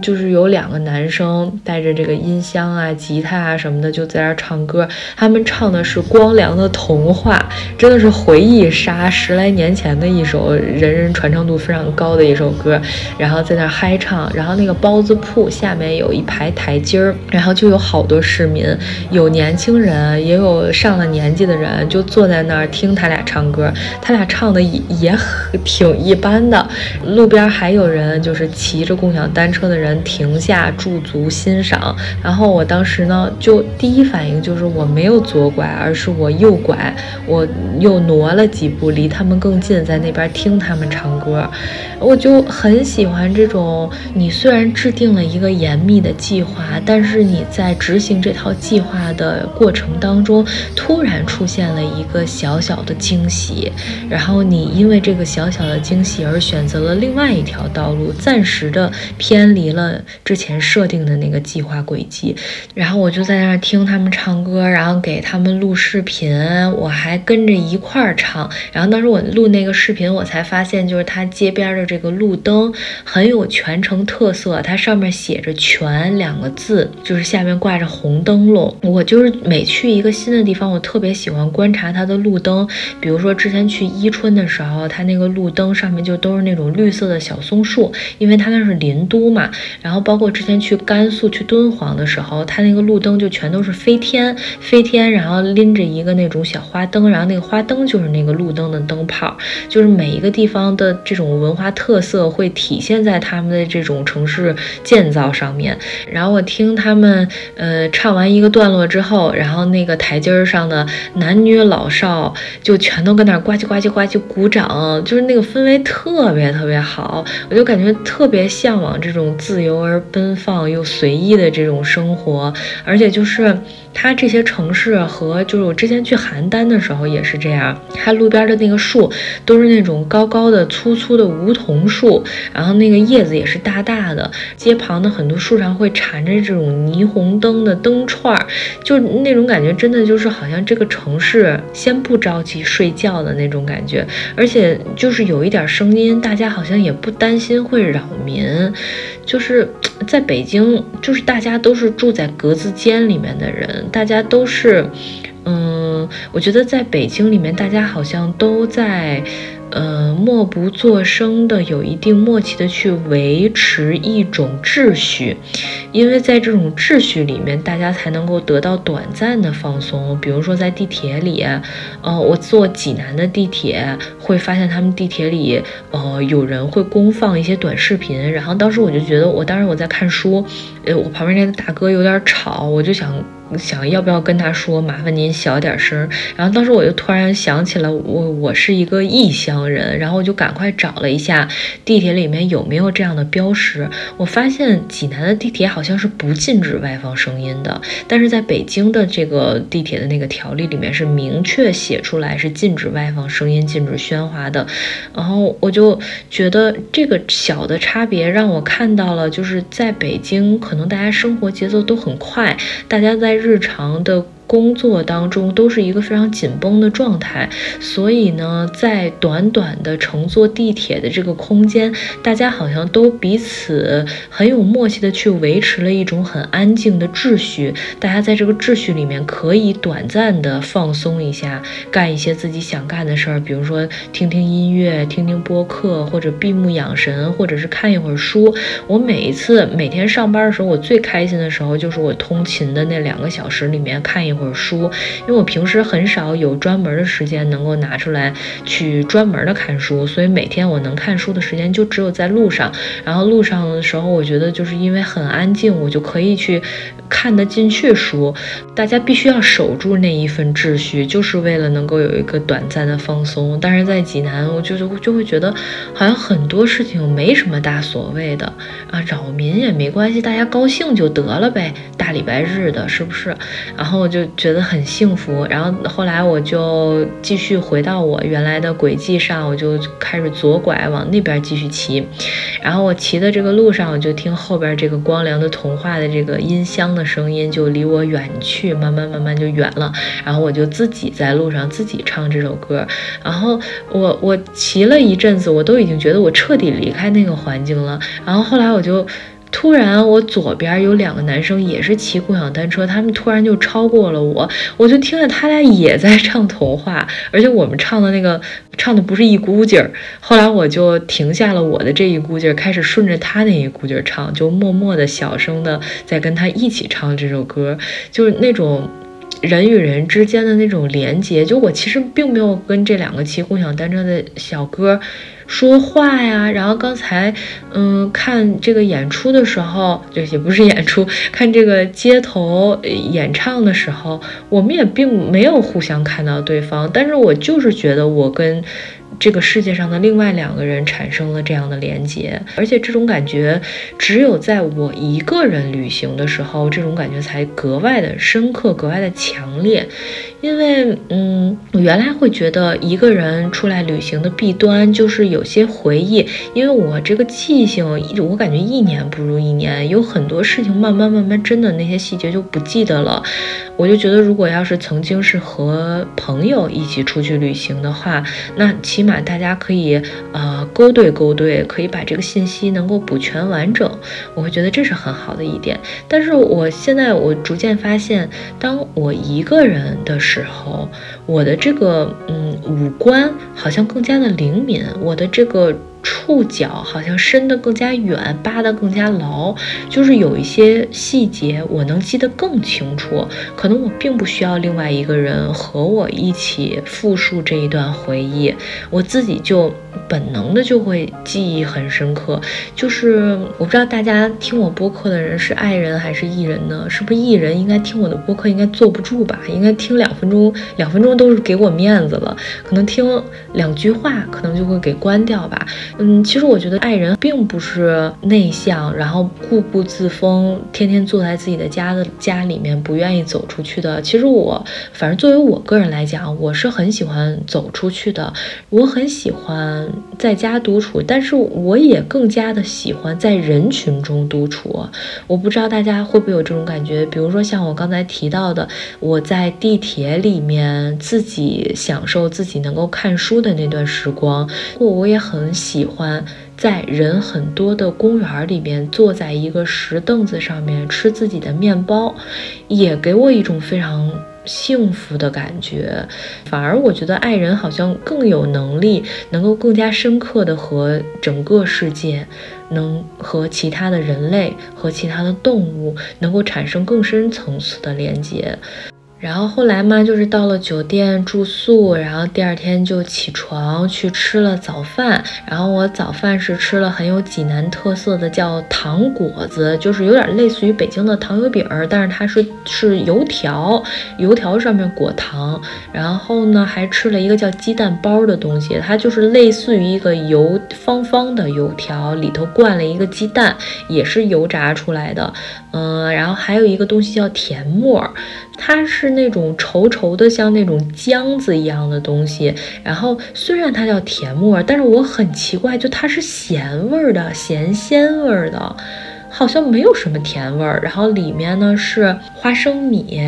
就是有两个男生带着这个音箱啊、吉他啊什么的，就在那儿唱歌。他们唱的是光良的《童话》，真的是回忆杀，十来年前的一首人人传唱度非常高的一首歌。然后在那儿嗨唱，然后那个包子铺下面有一排台阶儿，然后就有好多市民，有年轻人，也有上了年。纪的人就坐在那儿听他俩唱歌，他俩唱的也也挺一般的。路边还有人就是骑着共享单车的人停下驻足欣赏。然后我当时呢，就第一反应就是我没有左拐，而是我右拐，我又挪了几步离他们更近，在那边听他们唱歌。我就很喜欢这种，你虽然制定了一个严密的计划，但是你在执行这套计划的过程当中，突然。出现了一个小小的惊喜，然后你因为这个小小的惊喜而选择了另外一条道路，暂时的偏离了之前设定的那个计划轨迹。然后我就在那儿听他们唱歌，然后给他们录视频，我还跟着一块儿唱。然后当时我录那个视频，我才发现就是它街边的这个路灯很有全城特色，它上面写着“全”两个字，就是下面挂着红灯笼。我就是每去一个新的地方，我特别。喜欢观察它的路灯，比如说之前去伊春的时候，它那个路灯上面就都是那种绿色的小松树，因为它那是林都嘛。然后包括之前去甘肃去敦煌的时候，它那个路灯就全都是飞天飞天，然后拎着一个那种小花灯，然后那个花灯就是那个路灯的灯泡，就是每一个地方的这种文化特色会体现在他们的这种城市建造上面。然后我听他们呃唱完一个段落之后，然后那个台阶儿上的。男女老少就全都跟那儿呱唧呱唧呱唧鼓掌，就是那个氛围特别特别好，我就感觉特别向往这种自由而奔放又随意的这种生活，而且就是它这些城市和就是我之前去邯郸的时候也是这样，它路边的那个树都是那种高高的粗粗的梧桐树，然后那个叶子也是大大的，街旁的很多树上会缠着这种霓虹灯的灯串儿，就那种感觉真的就是好像这个城市先不着急睡觉的那种感觉，而且就是有一点声音，大家好像也不担心会扰民，就是在北京，就是大家都是住在格子间里面的人，大家都是，嗯，我觉得在北京里面，大家好像都在。呃，默不作声的，有一定默契的去维持一种秩序，因为在这种秩序里面，大家才能够得到短暂的放松。比如说在地铁里，呃，我坐济南的地铁，会发现他们地铁里，呃，有人会公放一些短视频，然后当时我就觉得，我当时我在看书，呃，我旁边那个大哥有点吵，我就想。想要不要跟他说，麻烦您小点声。然后当时我就突然想起了我，我是一个异乡人，然后我就赶快找了一下地铁里面有没有这样的标识。我发现济南的地铁好像是不禁止外放声音的，但是在北京的这个地铁的那个条例里面是明确写出来是禁止外放声音、禁止喧哗的。然后我就觉得这个小的差别让我看到了，就是在北京可能大家生活节奏都很快，大家在。日常的。工作当中都是一个非常紧绷的状态，所以呢，在短短的乘坐地铁的这个空间，大家好像都彼此很有默契的去维持了一种很安静的秩序。大家在这个秩序里面可以短暂的放松一下，干一些自己想干的事儿，比如说听听音乐、听听播客，或者闭目养神，或者是看一会儿书。我每一次每天上班的时候，我最开心的时候就是我通勤的那两个小时里面看一会儿。本书，因为我平时很少有专门的时间能够拿出来去专门的看书，所以每天我能看书的时间就只有在路上。然后路上的时候，我觉得就是因为很安静，我就可以去看得进去书。大家必须要守住那一份秩序，就是为了能够有一个短暂的放松。但是在济南，我就就就会觉得好像很多事情没什么大所谓的啊，扰民也没关系，大家高兴就得了呗。大礼拜日的，是不是？然后就。觉得很幸福，然后后来我就继续回到我原来的轨迹上，我就开始左拐往那边继续骑，然后我骑的这个路上，我就听后边这个光良的童话的这个音箱的声音就离我远去，慢慢慢慢就远了，然后我就自己在路上自己唱这首歌，然后我我骑了一阵子，我都已经觉得我彻底离开那个环境了，然后后来我就。突然，我左边有两个男生也是骑共享单车，他们突然就超过了我，我就听着他俩也在唱童话，而且我们唱的那个唱的不是一股劲儿。后来我就停下了我的这一股劲儿，开始顺着他那一股劲儿唱，就默默的小声的在跟他一起唱这首歌，就是那种人与人之间的那种连接。就我其实并没有跟这两个骑共享单车的小哥。说话呀，然后刚才，嗯，看这个演出的时候，就也不是演出，看这个街头演唱的时候，我们也并没有互相看到对方，但是我就是觉得我跟。这个世界上的另外两个人产生了这样的连接，而且这种感觉只有在我一个人旅行的时候，这种感觉才格外的深刻，格外的强烈。因为，嗯，我原来会觉得一个人出来旅行的弊端就是有些回忆，因为我这个记性，我感觉一年不如一年，有很多事情慢慢慢慢真的那些细节就不记得了。我就觉得，如果要是曾经是和朋友一起出去旅行的话，那起码大家可以呃勾兑勾兑，可以把这个信息能够补全完整。我会觉得这是很好的一点。但是我现在我逐渐发现，当我一个人的时时候，我的这个嗯五官好像更加的灵敏，我的这个。触角好像伸得更加远，扒得更加牢，就是有一些细节我能记得更清楚。可能我并不需要另外一个人和我一起复述这一段回忆，我自己就本能的就会记忆很深刻。就是我不知道大家听我播客的人是爱人还是艺人呢？是不是艺人应该听我的播客应该坐不住吧？应该听两分钟，两分钟都是给我面子了，可能听两句话可能就会给关掉吧。嗯，其实我觉得爱人并不是内向，然后固步自封，天天坐在自己的家的家里面，不愿意走出去的。其实我，反正作为我个人来讲，我是很喜欢走出去的。我很喜欢在家独处，但是我也更加的喜欢在人群中独处。我不知道大家会不会有这种感觉，比如说像我刚才提到的，我在地铁里面自己享受自己能够看书的那段时光，我我也很喜。喜欢在人很多的公园里面，坐在一个石凳子上面吃自己的面包，也给我一种非常幸福的感觉。反而我觉得爱人好像更有能力，能够更加深刻的和整个世界，能和其他的人类和其他的动物，能够产生更深层次的连接。然后后来嘛，就是到了酒店住宿，然后第二天就起床去吃了早饭。然后我早饭是吃了很有济南特色的叫糖果子，就是有点类似于北京的糖油饼，但是它是是油条，油条上面裹糖。然后呢，还吃了一个叫鸡蛋包的东西，它就是类似于一个油方方的油条，里头灌了一个鸡蛋，也是油炸出来的。嗯，然后还有一个东西叫甜沫儿。它是那种稠稠的，像那种浆子一样的东西。然后虽然它叫甜沫，但是我很奇怪，就它是咸味儿的，咸鲜味儿的，好像没有什么甜味儿。然后里面呢是花生米、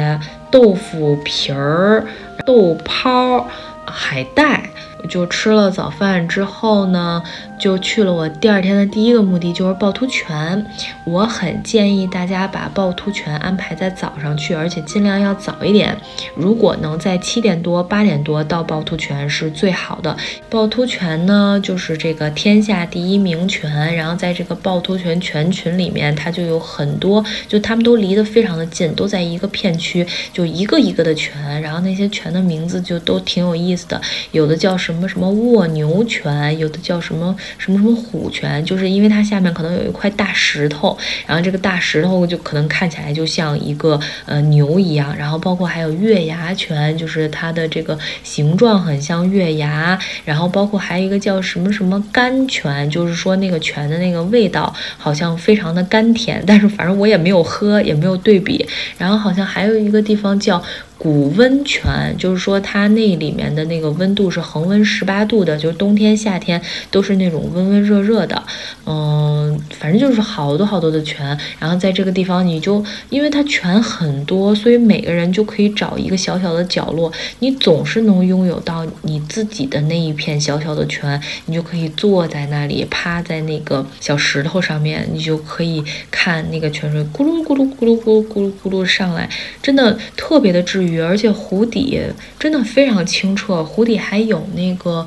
豆腐皮儿、豆泡、海带。就吃了早饭之后呢。就去了我第二天的第一个目的，就是趵突泉。我很建议大家把趵突泉安排在早上去，而且尽量要早一点。如果能在七点多、八点多到趵突泉是最好的。趵突泉呢，就是这个天下第一名泉。然后在这个趵突泉泉群里面，它就有很多，就它们都离得非常的近，都在一个片区，就一个一个的泉。然后那些泉的名字就都挺有意思的，有的叫什么什么卧牛泉，有的叫什么。什么什么虎泉，就是因为它下面可能有一块大石头，然后这个大石头就可能看起来就像一个呃牛一样，然后包括还有月牙泉，就是它的这个形状很像月牙，然后包括还有一个叫什么什么甘泉，就是说那个泉的那个味道好像非常的甘甜，但是反正我也没有喝，也没有对比，然后好像还有一个地方叫。古温泉就是说，它那里面的那个温度是恒温十八度的，就是冬天夏天都是那种温温热热的。嗯，反正就是好多好多的泉。然后在这个地方，你就因为它泉很多，所以每个人就可以找一个小小的角落，你总是能拥有到你自己的那一片小小的泉。你就可以坐在那里，趴在那个小石头上面，你就可以看那个泉水咕噜咕噜咕噜咕噜咕噜咕噜上来，真的特别的治愈。而且湖底真的非常清澈，湖底还有那个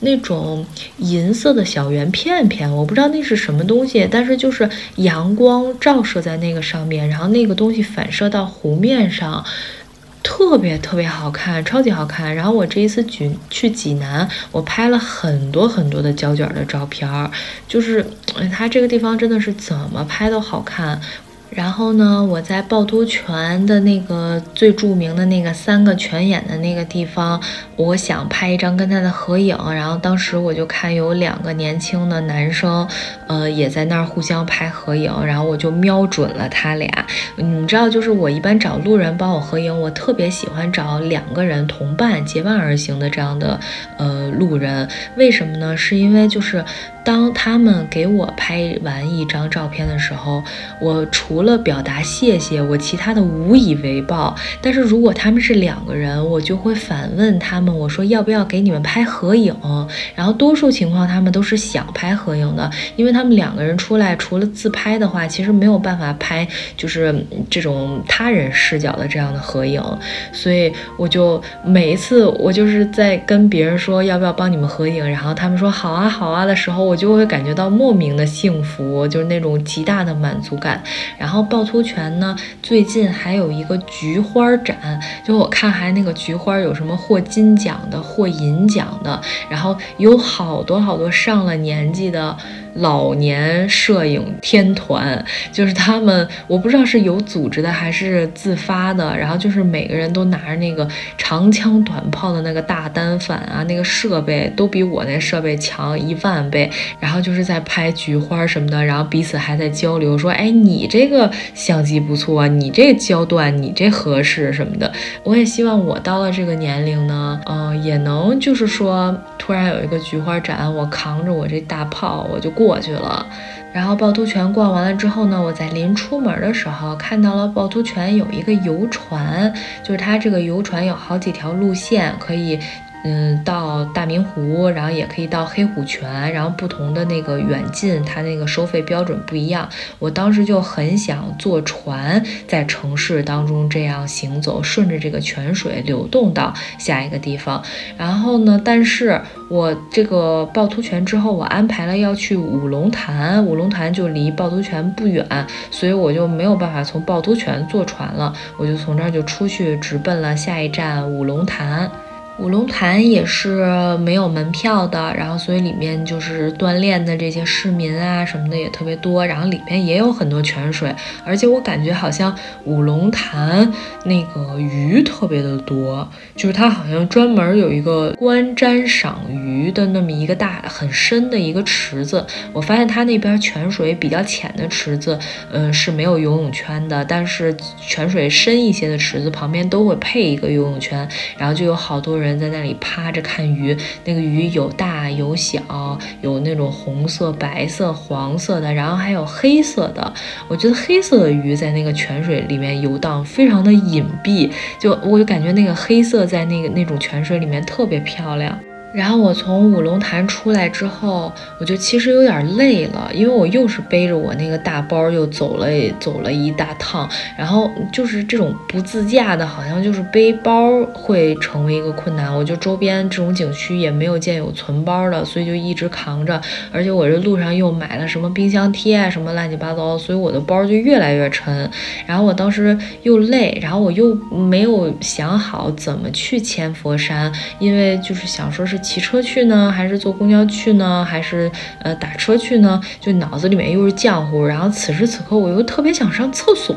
那种银色的小圆片片，我不知道那是什么东西，但是就是阳光照射在那个上面，然后那个东西反射到湖面上，特别特别好看，超级好看。然后我这一次去去济南，我拍了很多很多的胶卷的照片，就是它这个地方真的是怎么拍都好看。然后呢，我在趵突泉的那个最著名的那个三个泉眼的那个地方，我想拍一张跟他的合影。然后当时我就看有两个年轻的男生，呃，也在那儿互相拍合影。然后我就瞄准了他俩。你知道，就是我一般找路人帮我合影，我特别喜欢找两个人同伴结伴而行的这样的呃路人。为什么呢？是因为就是当他们给我拍完一张照片的时候，我除了表达谢谢，我其他的无以为报。但是如果他们是两个人，我就会反问他们，我说要不要给你们拍合影？然后多数情况他们都是想拍合影的，因为他们两个人出来，除了自拍的话，其实没有办法拍就是这种他人视角的这样的合影。所以我就每一次我就是在跟别人说要不要帮你们合影，然后他们说好啊好啊的时候，我就会感觉到莫名的幸福，就是那种极大的满足感。然后趵突泉呢，最近还有一个菊花展，就我看还那个菊花有什么获金奖的、获银奖的，然后有好多好多上了年纪的。老年摄影天团，就是他们，我不知道是有组织的还是自发的，然后就是每个人都拿着那个长枪短炮的那个大单反啊，那个设备都比我那设备强一万倍，然后就是在拍菊花什么的，然后彼此还在交流，说，哎，你这个相机不错，你这焦段，你这合适什么的。我也希望我到了这个年龄呢，嗯，也能就是说，突然有一个菊花展，我扛着我这大炮，我就。过去了，然后趵突泉逛完了之后呢，我在临出门的时候看到了趵突泉有一个游船，就是它这个游船有好几条路线可以。嗯，到大明湖，然后也可以到黑虎泉，然后不同的那个远近，它那个收费标准不一样。我当时就很想坐船在城市当中这样行走，顺着这个泉水流动到下一个地方。然后呢，但是我这个趵突泉之后，我安排了要去五龙潭，五龙潭就离趵突泉不远，所以我就没有办法从趵突泉坐船了，我就从这儿就出去，直奔了下一站五龙潭。五龙潭也是没有门票的，然后所以里面就是锻炼的这些市民啊什么的也特别多，然后里面也有很多泉水，而且我感觉好像五龙潭那个鱼特别的多，就是它好像专门有一个观瞻赏鱼的那么一个大很深的一个池子。我发现它那边泉水比较浅的池子，嗯是没有游泳圈的，但是泉水深一些的池子旁边都会配一个游泳圈，然后就有好多人。在那里趴着看鱼，那个鱼有大有小，有那种红色、白色、黄色的，然后还有黑色的。我觉得黑色的鱼在那个泉水里面游荡，非常的隐蔽，就我就感觉那个黑色在那个那种泉水里面特别漂亮。然后我从五龙潭出来之后，我就其实有点累了，因为我又是背着我那个大包又走了走了一大趟，然后就是这种不自驾的，好像就是背包会成为一个困难。我就周边这种景区也没有见有存包的，所以就一直扛着，而且我这路上又买了什么冰箱贴啊，什么乱七八糟，所以我的包就越来越沉。然后我当时又累，然后我又没有想好怎么去千佛山，因为就是想说是。骑车去呢，还是坐公交去呢，还是呃打车去呢？就脑子里面又是浆糊。然后此时此刻我又特别想上厕所，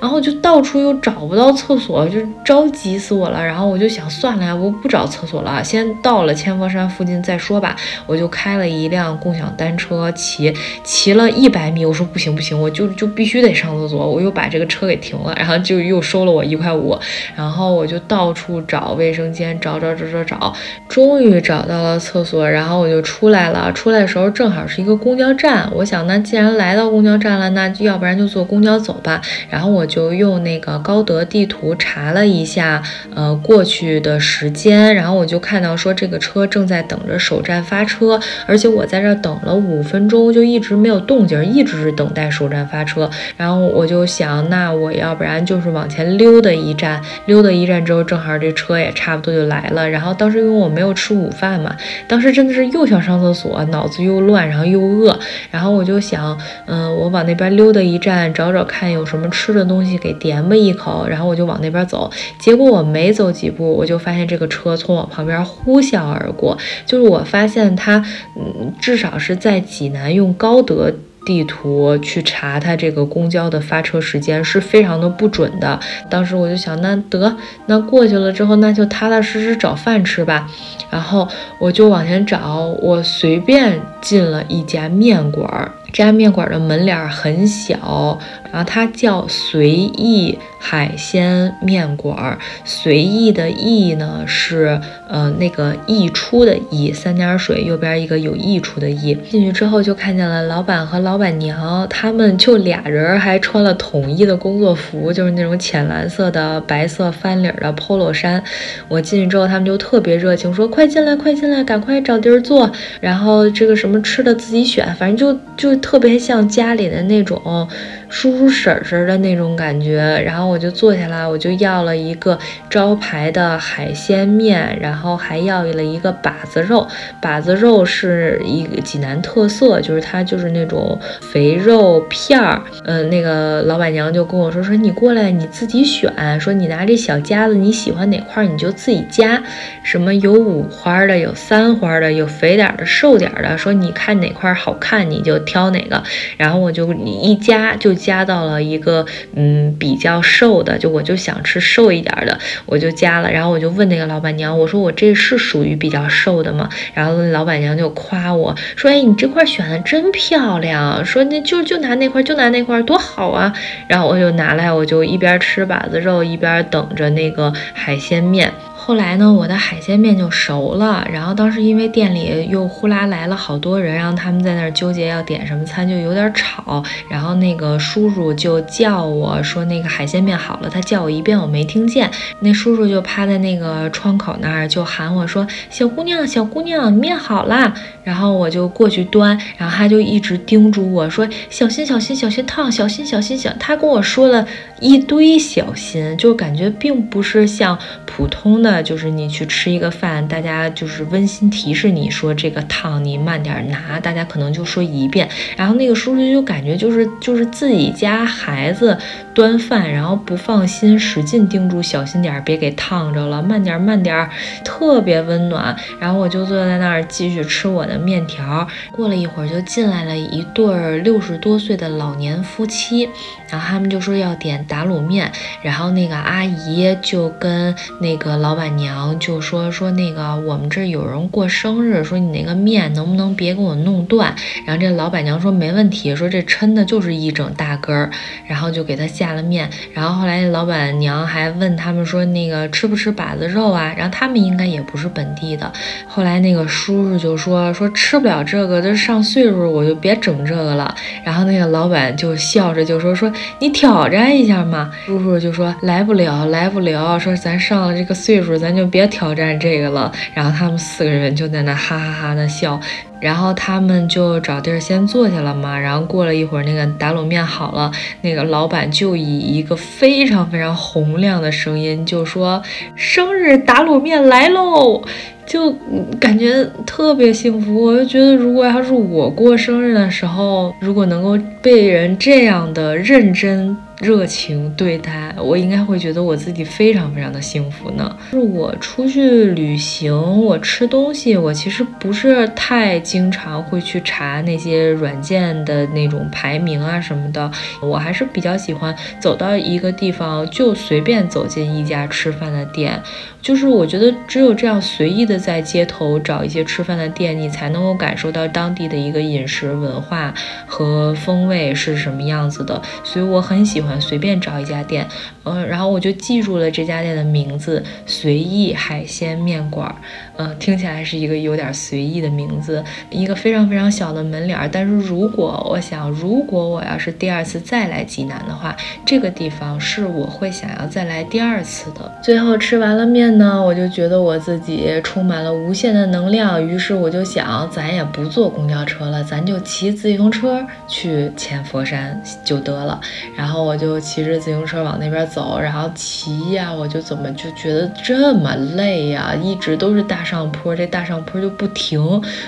然后就到处又找不到厕所，就着急死我了。然后我就想算了呀，我不找厕所了，先到了千佛山附近再说吧。我就开了一辆共享单车骑，骑了一百米，我说不行不行，我就就必须得上厕所。我又把这个车给停了，然后就又收了我一块五。然后我就到处找卫生间，找找找找找，终于。终于找到了厕所，然后我就出来了。出来的时候正好是一个公交站，我想那既然来到公交站了，那要不然就坐公交走吧。然后我就用那个高德地图查了一下，呃，过去的时间，然后我就看到说这个车正在等着首站发车，而且我在这等了五分钟，就一直没有动静，一直是等待首站发车。然后我就想，那我要不然就是往前溜达一站，溜达一站之后，正好这车也差不多就来了。然后当时因为我没有吃。午饭嘛，当时真的是又想上厕所，脑子又乱，然后又饿，然后我就想，嗯，我往那边溜达一站，找找看有什么吃的东西给点吧一口，然后我就往那边走。结果我没走几步，我就发现这个车从我旁边呼啸而过，就是我发现它，嗯，至少是在济南用高德。地图去查它这个公交的发车时间是非常的不准的。当时我就想，那得那过去了之后，那就踏踏实实找饭吃吧。然后我就往前找，我随便进了一家面馆儿。这家面馆的门脸很小，然后它叫随意海鲜面馆儿。随意的意呢是呃那个溢出的溢，三点水右边一个有溢出的溢。进去之后就看见了老板和老板娘，他们就俩人还穿了统一的工作服，就是那种浅蓝色的白色翻领的 polo 衫。我进去之后，他们就特别热情，说快进来，快进来，赶快找地儿坐。然后这个什么吃的自己选，反正就就。特别像家里的那种叔叔婶婶的那种感觉。然后我就坐下来，我就要了一个招牌的海鲜面，然后还要了一个把子肉。把子肉是一个济南特色，就是它就是那种肥肉片儿。嗯，那个老板娘就跟我说说你过来你自己选，说你拿这小夹子，你喜欢哪块你就自己夹。什么有五花的，有三花的，有肥点的，瘦点的。说你看哪块好看你就挑哪个。然后我就一夹就加到了一个嗯比较瘦的，就我就想吃瘦一点的，我就加了。然后我就问那个老板娘，我说我这是属于比较瘦的吗？然后老板娘就夸我说，哎，你这块选的真漂亮。说那就就拿那块，就拿那块，多好啊。然后我就拿来，我就一边吃把子肉，一边等着那个海鲜面。后来呢，我的海鲜面就熟了。然后当时因为店里又呼啦来了好多人，让他们在那儿纠结要点什么餐，就有点吵。然后那个叔叔就叫我说那个海鲜面好了，他叫我一遍我没听见。那叔叔就趴在那个窗口那儿就喊我说：“小姑娘，小姑娘，面好啦。”然后我就过去端，然后他就一直叮嘱我说：“小心，小心，小心烫，小心，小心，小。”他跟我说了一堆小心，就感觉并不是像普通的。就是你去吃一个饭，大家就是温馨提示你说这个烫你慢点拿，大家可能就说一遍，然后那个叔叔就感觉就是就是自己家孩子端饭，然后不放心，使劲叮嘱小心点，别给烫着了，慢点慢点，特别温暖。然后我就坐在那儿继续吃我的面条。过了一会儿，就进来了一对六十多岁的老年夫妻，然后他们就说要点打卤面，然后那个阿姨就跟那个老板。娘就说说那个我们这有人过生日，说你那个面能不能别给我弄断？然后这老板娘说没问题，说这抻的就是一整大根儿，然后就给他下了面。然后后来老板娘还问他们说那个吃不吃把子肉啊？然后他们应该也不是本地的。后来那个叔叔就说说吃不了这个，这上岁数我就别整这个了。然后那个老板就笑着就说说你挑战一下嘛。叔叔就说来不了，来不了，说咱上了这个岁数。咱就别挑战这个了，然后他们四个人就在那哈哈哈的笑，然后他们就找地儿先坐下了嘛，然后过了一会儿，那个打卤面好了，那个老板就以一个非常非常洪亮的声音就说：“生日打卤面来喽！”就感觉特别幸福，我就觉得如果要是我过生日的时候，如果能够被人这样的认真。热情对待我，应该会觉得我自己非常非常的幸福呢。就是我出去旅行，我吃东西，我其实不是太经常会去查那些软件的那种排名啊什么的。我还是比较喜欢走到一个地方就随便走进一家吃饭的店。就是我觉得只有这样随意的在街头找一些吃饭的店，你才能够感受到当地的一个饮食文化和风味是什么样子的。所以我很喜欢随便找一家店，嗯，然后我就记住了这家店的名字——随意海鲜面馆。嗯，听起来是一个有点随意的名字，一个非常非常小的门脸儿。但是如果我想，如果我要是第二次再来济南的话，这个地方是我会想要再来第二次的。最后吃完了面。呢，我就觉得我自己充满了无限的能量，于是我就想，咱也不坐公交车了，咱就骑自行车去千佛山就得了。然后我就骑着自行车往那边走，然后骑呀，我就怎么就觉得这么累呀？一直都是大上坡，这大上坡就不停，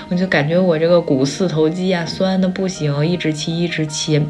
我就感觉我这个股四头肌啊酸的不行，一直骑一直骑。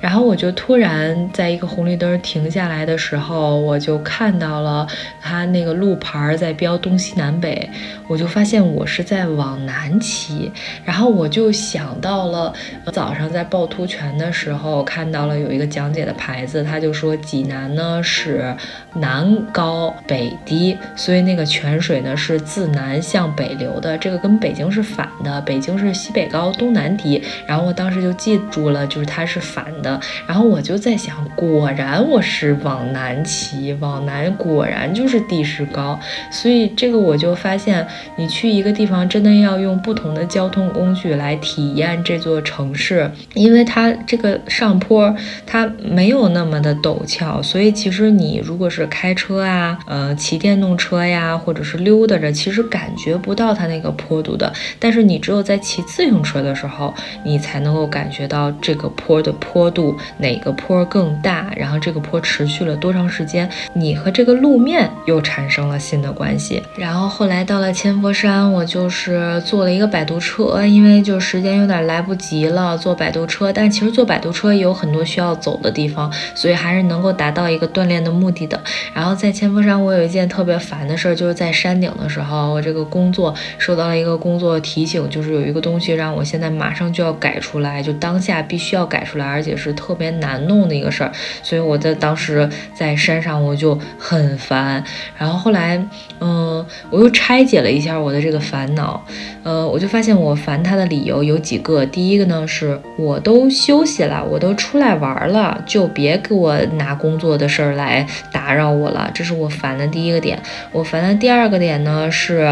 然后我就突然在一个红绿灯停下来的时候，我就看到了他那个路。路牌在标东西南北，我就发现我是在往南骑，然后我就想到了早上在趵突泉的时候看到了有一个讲解的牌子，他就说济南呢是南高北低，所以那个泉水呢是自南南向北流的，这个跟北京是反的，北京是西北高东南低，然后我当时就记住了，就是它是反的，然后我就在想，果然我是往南骑，往南果然就是地势高。所以这个我就发现，你去一个地方真的要用不同的交通工具来体验这座城市，因为它这个上坡它没有那么的陡峭，所以其实你如果是开车啊，呃，骑电动车呀，或者是溜达着，其实感觉不到它那个坡度的。但是你只有在骑自行车的时候，你才能够感觉到这个坡的坡度哪个坡更大，然后这个坡持续了多长时间，你和这个路面又产生了新的关系。然后后来到了千佛山，我就是坐了一个摆渡车，因为就时间有点来不及了，坐摆渡车。但其实坐摆渡车也有很多需要走的地方，所以还是能够达到一个锻炼的目的的。然后在千佛山，我有一件特别烦的事儿，就是在山顶的时候，这个工作收到了一个工作提醒，就是有一个东西让我现在马上就要改出来，就当下必须要改出来，而且是特别难弄的一个事儿。所以我在当时在山上我就很烦。然后后来，嗯，我又拆解了一下我的这个烦恼，呃，我就发现我烦他的理由有几个。第一个呢，是我都休息了，我都出来玩了，就别给我拿工作的事儿来打扰我了，这是我烦的第一个点。我烦的第二个点呢是。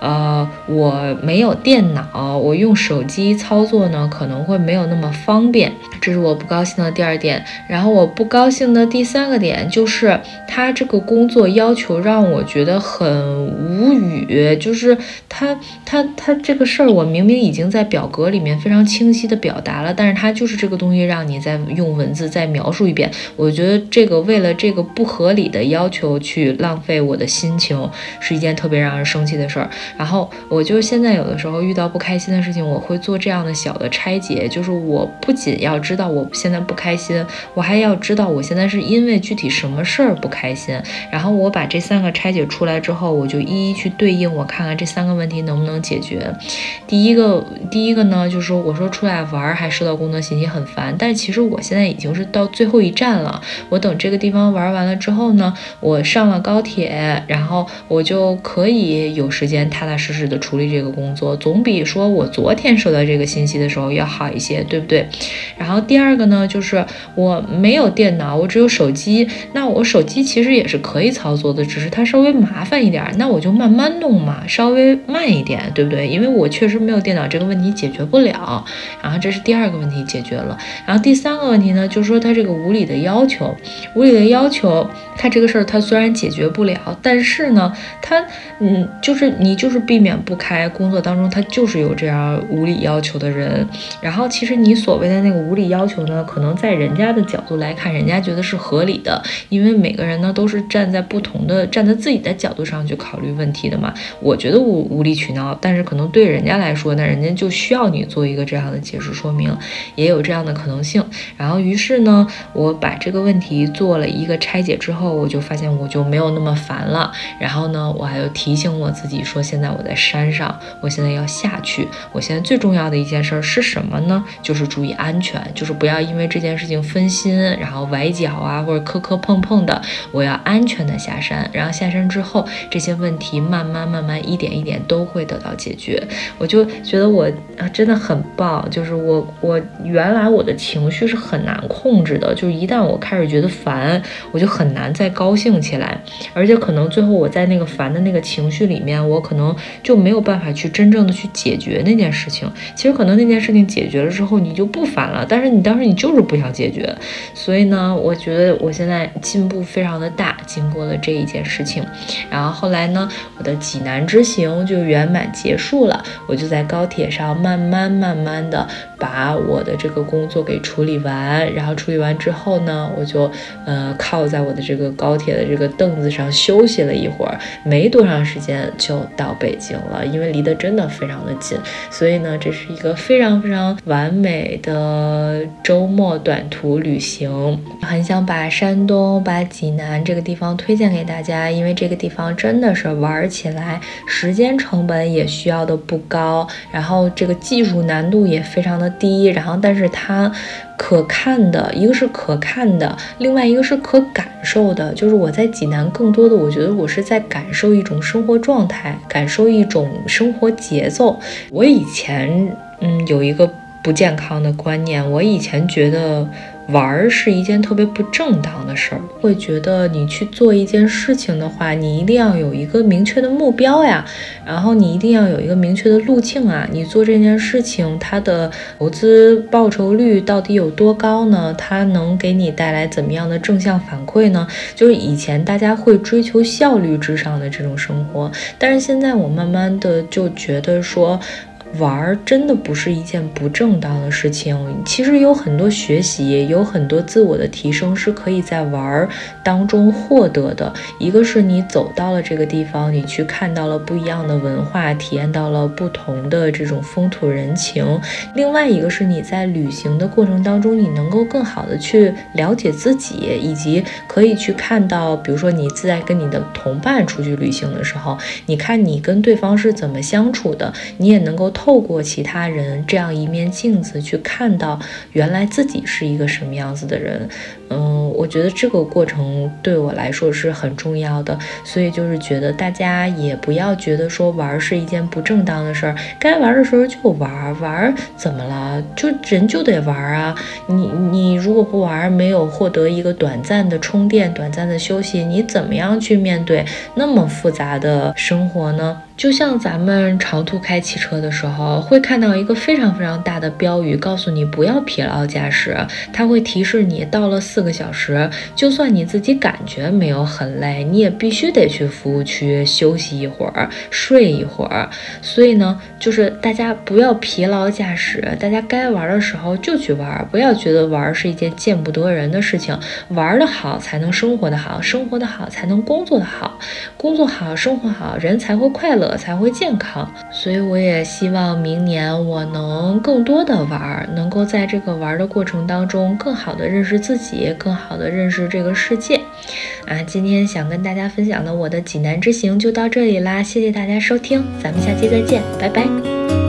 呃，我没有电脑，我用手机操作呢，可能会没有那么方便，这是我不高兴的第二点。然后我不高兴的第三个点就是，他这个工作要求让我觉得很无语，就是他他他这个事儿，我明明已经在表格里面非常清晰的表达了，但是他就是这个东西让你再用文字再描述一遍，我觉得这个为了这个不合理的要求去浪费我的心情，是一件特别让人生气的事儿。然后我就现在有的时候遇到不开心的事情，我会做这样的小的拆解，就是我不仅要知道我现在不开心，我还要知道我现在是因为具体什么事儿不开心。然后我把这三个拆解出来之后，我就一一去对应，我看看这三个问题能不能解决。第一个，第一个呢，就是说我说出来玩还收到工作信息很烦，但其实我现在已经是到最后一站了。我等这个地方玩完了之后呢，我上了高铁，然后我就可以有时间。踏踏实实的处理这个工作，总比说我昨天收到这个信息的时候要好一些，对不对？然后第二个呢，就是我没有电脑，我只有手机。那我手机其实也是可以操作的，只是它稍微麻烦一点。那我就慢慢弄嘛，稍微慢一点，对不对？因为我确实没有电脑，这个问题解决不了。然后这是第二个问题解决了。然后第三个问题呢，就是说他这个无理的要求，无理的要求，他这个事儿他虽然解决不了，但是呢，他嗯，就是你就。就是避免不开，工作当中他就是有这样无理要求的人。然后其实你所谓的那个无理要求呢，可能在人家的角度来看，人家觉得是合理的，因为每个人呢都是站在不同的、站在自己的角度上去考虑问题的嘛。我觉得无无理取闹，但是可能对人家来说，那人家就需要你做一个这样的解释说明，也有这样的可能性。然后于是呢，我把这个问题做了一个拆解之后，我就发现我就没有那么烦了。然后呢，我还有提醒我自己说，现现在我在山上，我现在要下去。我现在最重要的一件事是什么呢？就是注意安全，就是不要因为这件事情分心，然后崴脚啊，或者磕磕碰碰的。我要安全的下山，然后下山之后，这些问题慢慢慢慢一点一点都会得到解决。我就觉得我真的很棒，就是我我原来我的情绪是很难控制的，就是一旦我开始觉得烦，我就很难再高兴起来，而且可能最后我在那个烦的那个情绪里面，我可能。就没有办法去真正的去解决那件事情。其实可能那件事情解决了之后，你就不烦了。但是你当时你就是不想解决。所以呢，我觉得我现在进步非常的大，经过了这一件事情。然后后来呢，我的济南之行就圆满结束了。我就在高铁上慢慢慢慢的把我的这个工作给处理完。然后处理完之后呢，我就呃靠在我的这个高铁的这个凳子上休息了一会儿。没多长时间就到。北京了，因为离得真的非常的近，所以呢，这是一个非常非常完美的周末短途旅行。很想把山东、把济南这个地方推荐给大家，因为这个地方真的是玩起来时间成本也需要的不高，然后这个技术难度也非常的低，然后但是它。可看的一个是可看的，另外一个是可感受的。就是我在济南，更多的我觉得我是在感受一种生活状态，感受一种生活节奏。我以前嗯有一个不健康的观念，我以前觉得玩儿是一件特别不正当的事儿，会觉得你去做一件事情的话，你一定要有一个明确的目标呀，然后你一定要有一个明确的路径啊。你做这件事情，它的投资报酬率到底有多高呢？它能给你带来怎么样的正向反馈呢？就是以前大家会追求效率至上的这种生活，但是现在我慢慢的就觉得说。玩儿真的不是一件不正当的事情。其实有很多学习，有很多自我的提升是可以在玩儿当中获得的。一个是你走到了这个地方，你去看到了不一样的文化，体验到了不同的这种风土人情；另外一个是你在旅行的过程当中，你能够更好的去了解自己，以及可以去看到，比如说你自在跟你的同伴出去旅行的时候，你看你跟对方是怎么相处的，你也能够。透过其他人这样一面镜子去看到原来自己是一个什么样子的人，嗯，我觉得这个过程对我来说是很重要的，所以就是觉得大家也不要觉得说玩是一件不正当的事儿，该玩的时候就玩，玩怎么了？就人就得玩啊！你你如果不玩，没有获得一个短暂的充电、短暂的休息，你怎么样去面对那么复杂的生活呢？就像咱们长途开汽车的时候，会看到一个非常非常大的标语，告诉你不要疲劳驾驶。它会提示你到了四个小时，就算你自己感觉没有很累，你也必须得去服务区休息一会儿，睡一会儿。所以呢，就是大家不要疲劳驾驶，大家该玩的时候就去玩，不要觉得玩是一件见不得人的事情。玩的好才能生活的好，生活的好才能工作的好，工作好，生活好，人才会快乐。才会健康，所以我也希望明年我能更多的玩，能够在这个玩的过程当中，更好的认识自己，更好的认识这个世界。啊，今天想跟大家分享的我的济南之行就到这里啦，谢谢大家收听，咱们下期再见，拜拜。